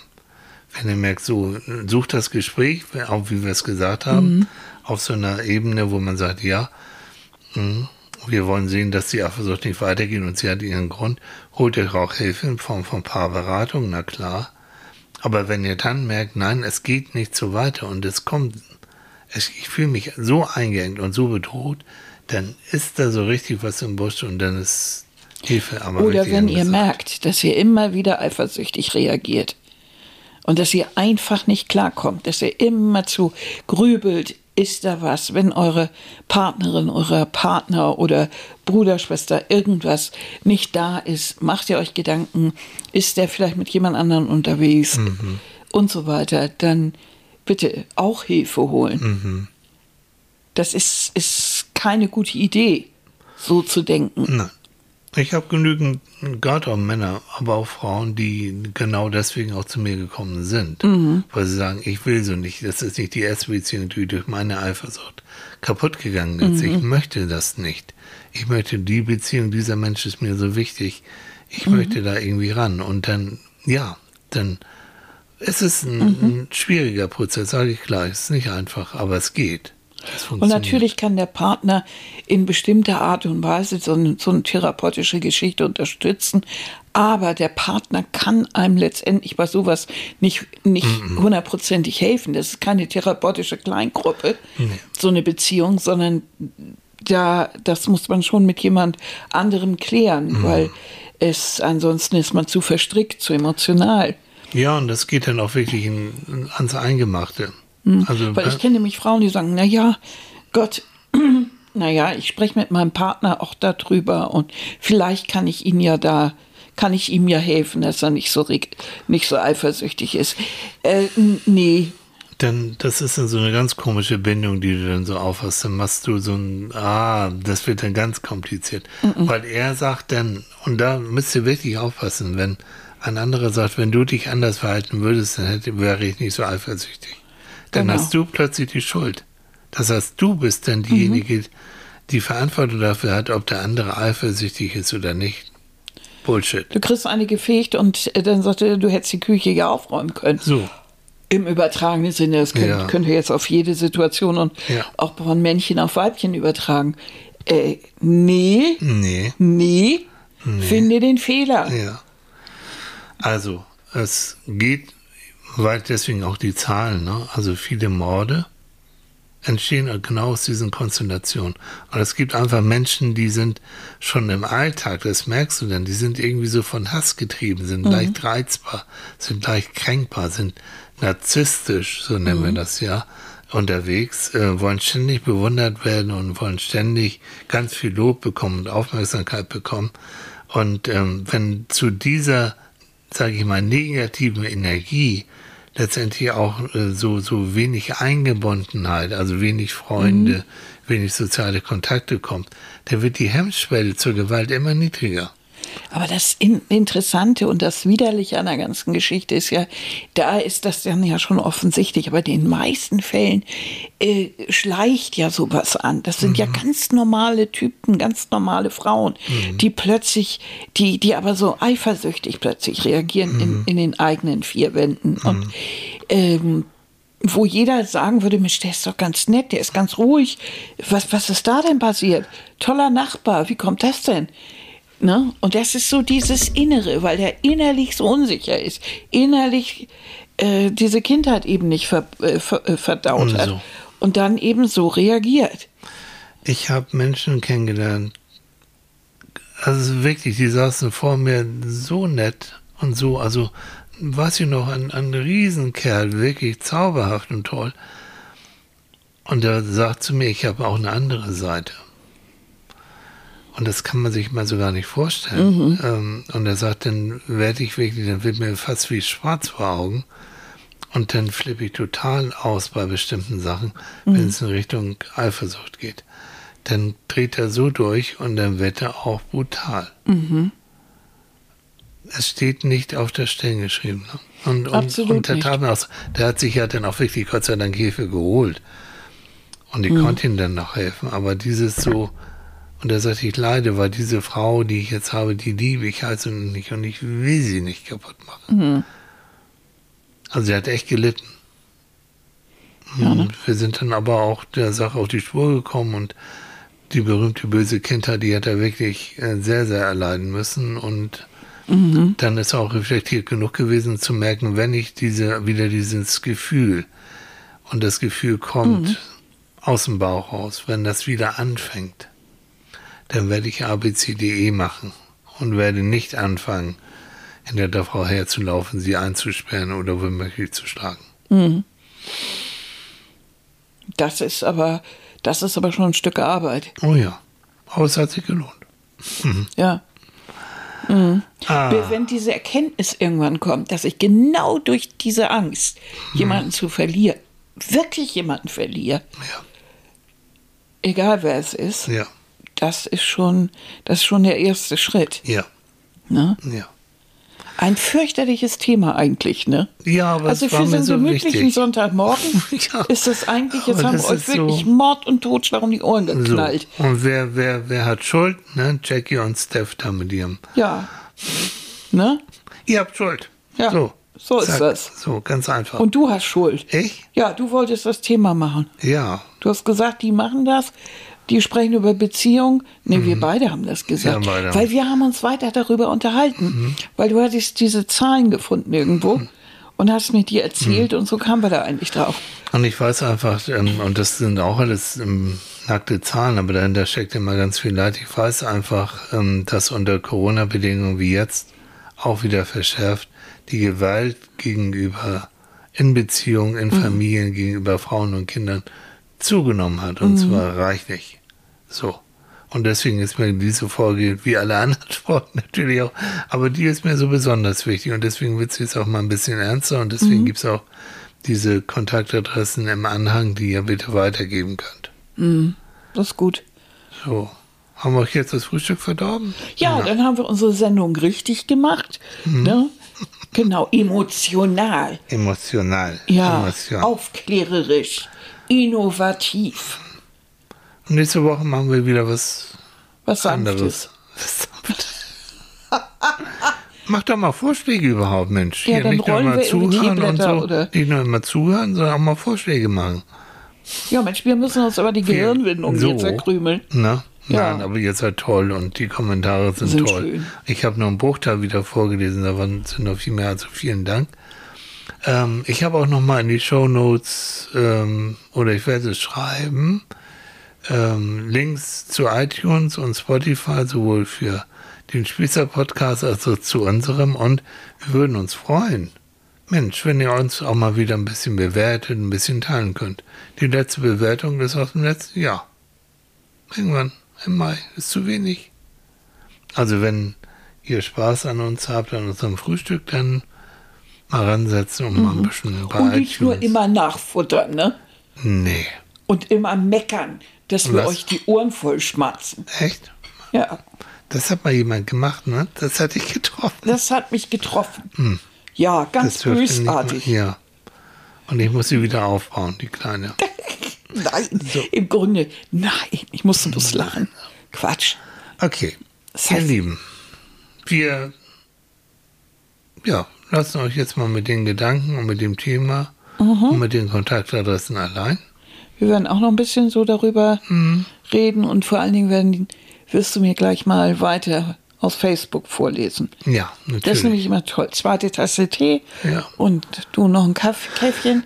Wenn ihr merkt, so, sucht das Gespräch, auch wie wir es gesagt haben, mhm. auf so einer Ebene, wo man sagt, ja, mh, wir wollen sehen, dass die Eifersucht nicht weitergeht und sie hat ihren Grund. Holt euch auch Hilfe in Form von Paarberatung, na klar. Aber wenn ihr dann merkt, nein, es geht nicht so weiter und es kommt, es, ich fühle mich so eingeengt und so bedroht, dann ist da so richtig was im Busch und dann ist Hilfe aber Oder wenn ihr merkt, dass ihr immer wieder eifersüchtig reagiert und dass ihr einfach nicht klarkommt, dass ihr immer zu grübelt, ist da was, wenn eure Partnerin, euer Partner oder Bruder, Schwester irgendwas nicht da ist, macht ihr euch Gedanken, ist der vielleicht mit jemand anderem unterwegs mhm. und so weiter, dann bitte auch Hilfe holen. Mhm. Das ist, ist keine gute Idee, so zu denken. Nein. Ich habe genügend, gerade auch Männer, aber auch Frauen, die genau deswegen auch zu mir gekommen sind. Mhm. Weil sie sagen, ich will so nicht, das ist nicht die erste Beziehung, die durch meine Eifersucht kaputt gegangen ist. Mhm. Ich möchte das nicht. Ich möchte die Beziehung, dieser Mensch ist mir so wichtig. Ich mhm. möchte da irgendwie ran. Und dann, ja, dann ist es ein, mhm. ein schwieriger Prozess, sage ich klar. Es ist nicht einfach, aber es geht. Und natürlich kann der Partner in bestimmter Art und Weise so eine, so eine therapeutische Geschichte unterstützen, aber der Partner kann einem letztendlich bei sowas nicht, nicht hundertprozentig helfen. Das ist keine therapeutische Kleingruppe, nee. so eine Beziehung, sondern da, das muss man schon mit jemand anderem klären, weil es ansonsten ist man zu verstrickt, zu emotional. Ja, und das geht dann auch wirklich in, ans Eingemachte. Hm. Also, Weil ich kenne nämlich Frauen, die sagen, na ja, Gott, naja, ich spreche mit meinem Partner auch darüber und vielleicht kann ich ihn ja da, kann ich ihm ja helfen, dass er nicht so, nicht so eifersüchtig ist. Äh, nee. Denn das ist dann so eine ganz komische Bindung, die du dann so aufhast. Dann machst du so ein, ah, das wird dann ganz kompliziert. Mhm. Weil er sagt dann, und da müsst ihr wirklich aufpassen, wenn ein anderer sagt, wenn du dich anders verhalten würdest, dann hätte, wäre ich nicht so eifersüchtig dann genau. hast du plötzlich die Schuld. Das heißt, du bist dann diejenige, mhm. die Verantwortung dafür hat, ob der andere eifersüchtig ist oder nicht. Bullshit. Du kriegst eine gefegt und äh, dann sagt er, du hättest die Küche ja aufräumen können. So. Im übertragenen Sinne, das könnt, ja. könnt ihr jetzt auf jede Situation und ja. auch von Männchen auf Weibchen übertragen. Äh, nee, nee, nee, nee, finde den Fehler. Ja. Also, es geht weil deswegen auch die Zahlen, ne? also viele Morde entstehen genau aus diesen Konstellationen. Und es gibt einfach Menschen, die sind schon im Alltag, das merkst du dann, die sind irgendwie so von Hass getrieben, sind mhm. leicht reizbar, sind leicht kränkbar, sind narzisstisch, so nennen mhm. wir das ja, unterwegs, äh, wollen ständig bewundert werden und wollen ständig ganz viel Lob bekommen und Aufmerksamkeit bekommen. Und ähm, wenn zu dieser, sage ich mal, negativen Energie letztendlich auch äh, so, so wenig Eingebundenheit, also wenig Freunde, mhm. wenig soziale Kontakte kommt, dann wird die Hemmschwelle zur Gewalt immer niedriger. Aber das In Interessante und das Widerliche an der ganzen Geschichte ist ja, da ist das dann ja schon offensichtlich, aber in den meisten Fällen äh, schleicht ja sowas an. Das sind mhm. ja ganz normale Typen, ganz normale Frauen, mhm. die plötzlich, die, die aber so eifersüchtig plötzlich reagieren mhm. in, in den eigenen vier Wänden. Und mhm. ähm, wo jeder sagen würde, Mensch, der ist doch ganz nett, der ist ganz ruhig. Was, was ist da denn passiert? Toller Nachbar, wie kommt das denn? Ne? Und das ist so dieses Innere, weil der innerlich so unsicher ist, innerlich äh, diese Kindheit eben nicht ver, äh, ver, äh, verdaut hat so. und dann eben so reagiert. Ich habe Menschen kennengelernt, also wirklich, die saßen vor mir so nett und so, also weiß ich noch, ein, ein Riesenkerl, wirklich zauberhaft und toll. Und er sagt zu mir, ich habe auch eine andere Seite. Und das kann man sich mal so gar nicht vorstellen. Mhm. Ähm, und er sagt, dann werde ich wirklich, dann wird mir fast wie schwarz vor Augen. Und dann flippe ich total aus bei bestimmten Sachen, mhm. wenn es in Richtung Eifersucht geht. Dann dreht er so durch und dann wird er auch brutal. Mhm es steht nicht auf der Stirn geschrieben. Ne? Und, und, Absolut und der nicht. Tatenhaus, der hat sich ja dann auch wirklich Gott sei Dank Hilfe geholt. Und ich mhm. konnte ihm dann noch helfen. Aber dieses so, und er sagt, ich leide, weil diese Frau, die ich jetzt habe, die liebe ich also nicht und ich will sie nicht kaputt machen. Mhm. Also sie hat echt gelitten. Ja, ne? Wir sind dann aber auch der Sache auf die Spur gekommen und die berühmte böse Kindheit, die hat er wirklich äh, sehr, sehr erleiden müssen und mhm. dann ist auch reflektiert genug gewesen zu merken, wenn ich diese, wieder dieses Gefühl und das Gefühl kommt mhm. aus dem Bauch raus, wenn das wieder anfängt, dann werde ich ABCDE machen und werde nicht anfangen, hinter der Frau herzulaufen, sie einzusperren oder womöglich zu schlagen. Mhm. Das ist aber, das ist aber schon ein Stück Arbeit. Oh ja. Aber es hat sich gelohnt. Mhm. Ja. Mhm. Ah. Wenn diese Erkenntnis irgendwann kommt, dass ich genau durch diese Angst, mhm. jemanden zu verlieren, wirklich jemanden verliere, ja. egal wer es ist, ja. Das ist schon, das ist schon der erste Schritt. Ja. Ne? Ja. Ein fürchterliches Thema eigentlich, ne? Ja, aber also für so einen gemütlichen wichtig. Sonntagmorgen ja, ist das eigentlich, jetzt haben euch wirklich so Mord und Totschlag um die Ohren geknallt. So. Und wer, wer, wer hat Schuld? Ne? Jackie und Steph da mit ihrem. Ja. Ne? Ihr habt Schuld. Ja. So. So ist das. So, ganz einfach. Und du hast Schuld. Ich? Ja, du wolltest das Thema machen. Ja. Du hast gesagt, die machen das die sprechen über Beziehung. Nee, mhm. wir beide haben das gesagt. Ja. Weil wir haben uns weiter darüber unterhalten. Mhm. Weil du hattest diese Zahlen gefunden irgendwo mhm. und hast mir die erzählt mhm. und so kamen wir da eigentlich drauf. Und ich weiß einfach, ähm, und das sind auch alles ähm, nackte Zahlen, aber dahinter steckt immer ganz viel Leid. Ich weiß einfach, ähm, dass unter Corona-Bedingungen wie jetzt auch wieder verschärft die Gewalt gegenüber in Beziehungen, in mhm. Familien, gegenüber Frauen und Kindern zugenommen hat. Und mhm. zwar reichlich. So. Und deswegen ist mir diese Folge, wie alle anderen Folgen natürlich auch, aber die ist mir so besonders wichtig und deswegen wird sie jetzt auch mal ein bisschen ernster und deswegen mhm. gibt es auch diese Kontaktadressen im Anhang, die ihr bitte weitergeben könnt. Mhm. Das ist gut. So. Haben wir euch jetzt das Frühstück verdorben? Ja, ja. dann haben wir unsere Sendung richtig gemacht. Mhm. Ne? Genau, emotional. Emotional. Ja, Emotion. aufklärerisch, innovativ. Nächste Woche machen wir wieder was, was anderes. Mach doch mal Vorschläge überhaupt, Mensch. Ja, Hier nicht nur immer zuhören und so. Oder? Nicht nur immer zuhören, sondern auch mal Vorschläge machen. Ja, Mensch, wir müssen uns aber die Gehirnwindung so, jetzt zerkrümeln. Na? Ja. Nein, aber ihr seid toll und die Kommentare sind, sind toll. Schön. Ich habe nur einen Bruchteil wieder vorgelesen, da sind noch viel mehr, also vielen Dank. Ähm, ich habe auch noch mal in die Show Notes ähm, oder ich werde es schreiben, ähm, Links zu iTunes und Spotify, sowohl für den Spießer Podcast als auch zu unserem. Und wir würden uns freuen, Mensch, wenn ihr uns auch mal wieder ein bisschen bewertet, ein bisschen teilen könnt. Die letzte Bewertung ist aus dem letzten Jahr. Irgendwann im Mai ist zu wenig. Also wenn ihr Spaß an uns habt, an unserem Frühstück, dann mal ransetzen und mhm. mal ein mhm. bisschen bei Und nicht iTunes. nur immer nachfuttern, ne? Nee. Und immer meckern dass wir euch die Ohren voll schmatzen. Echt? Ja. Das hat mal jemand gemacht, ne? Das hat dich getroffen. Das hat mich getroffen. Ja, ganz bösartig. Ja. Und ich muss sie wieder aufbauen, die Kleine. Nein, im Grunde, nein, ich musste bloß lachen. Quatsch. Okay, Das ihr heißt- Lieben, wir ja, lassen euch jetzt mal mit den Gedanken und mit dem Thema Mhm. und mit den Kontaktadressen allein. Wir werden auch noch ein bisschen so darüber reden und vor allen Dingen werden, wirst du mir gleich mal weiter aus Facebook vorlesen. Ja, natürlich. Das ist nämlich immer toll. Zweite Tasse Tee Ja. und du noch ein Kaff Käffchen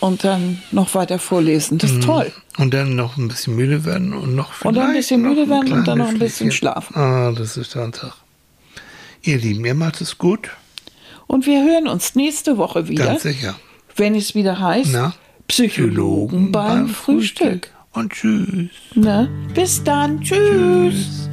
und dann noch weiter vorlesen. Das ist toll. Und dann noch ein bisschen müde werden und noch Und dann ein vielleicht bisschen müde werden und dann noch ein bisschen schlafen. Ah, das ist Sonntag. Ihr Lieben, ihr macht es gut. Und wir hören uns nächste Woche wieder, Ganz sicher. wenn es wieder heißt Na? Psychologen beim Frühstück. Und tschüss. Ne? Bis dann. Tschüss. Tschüss.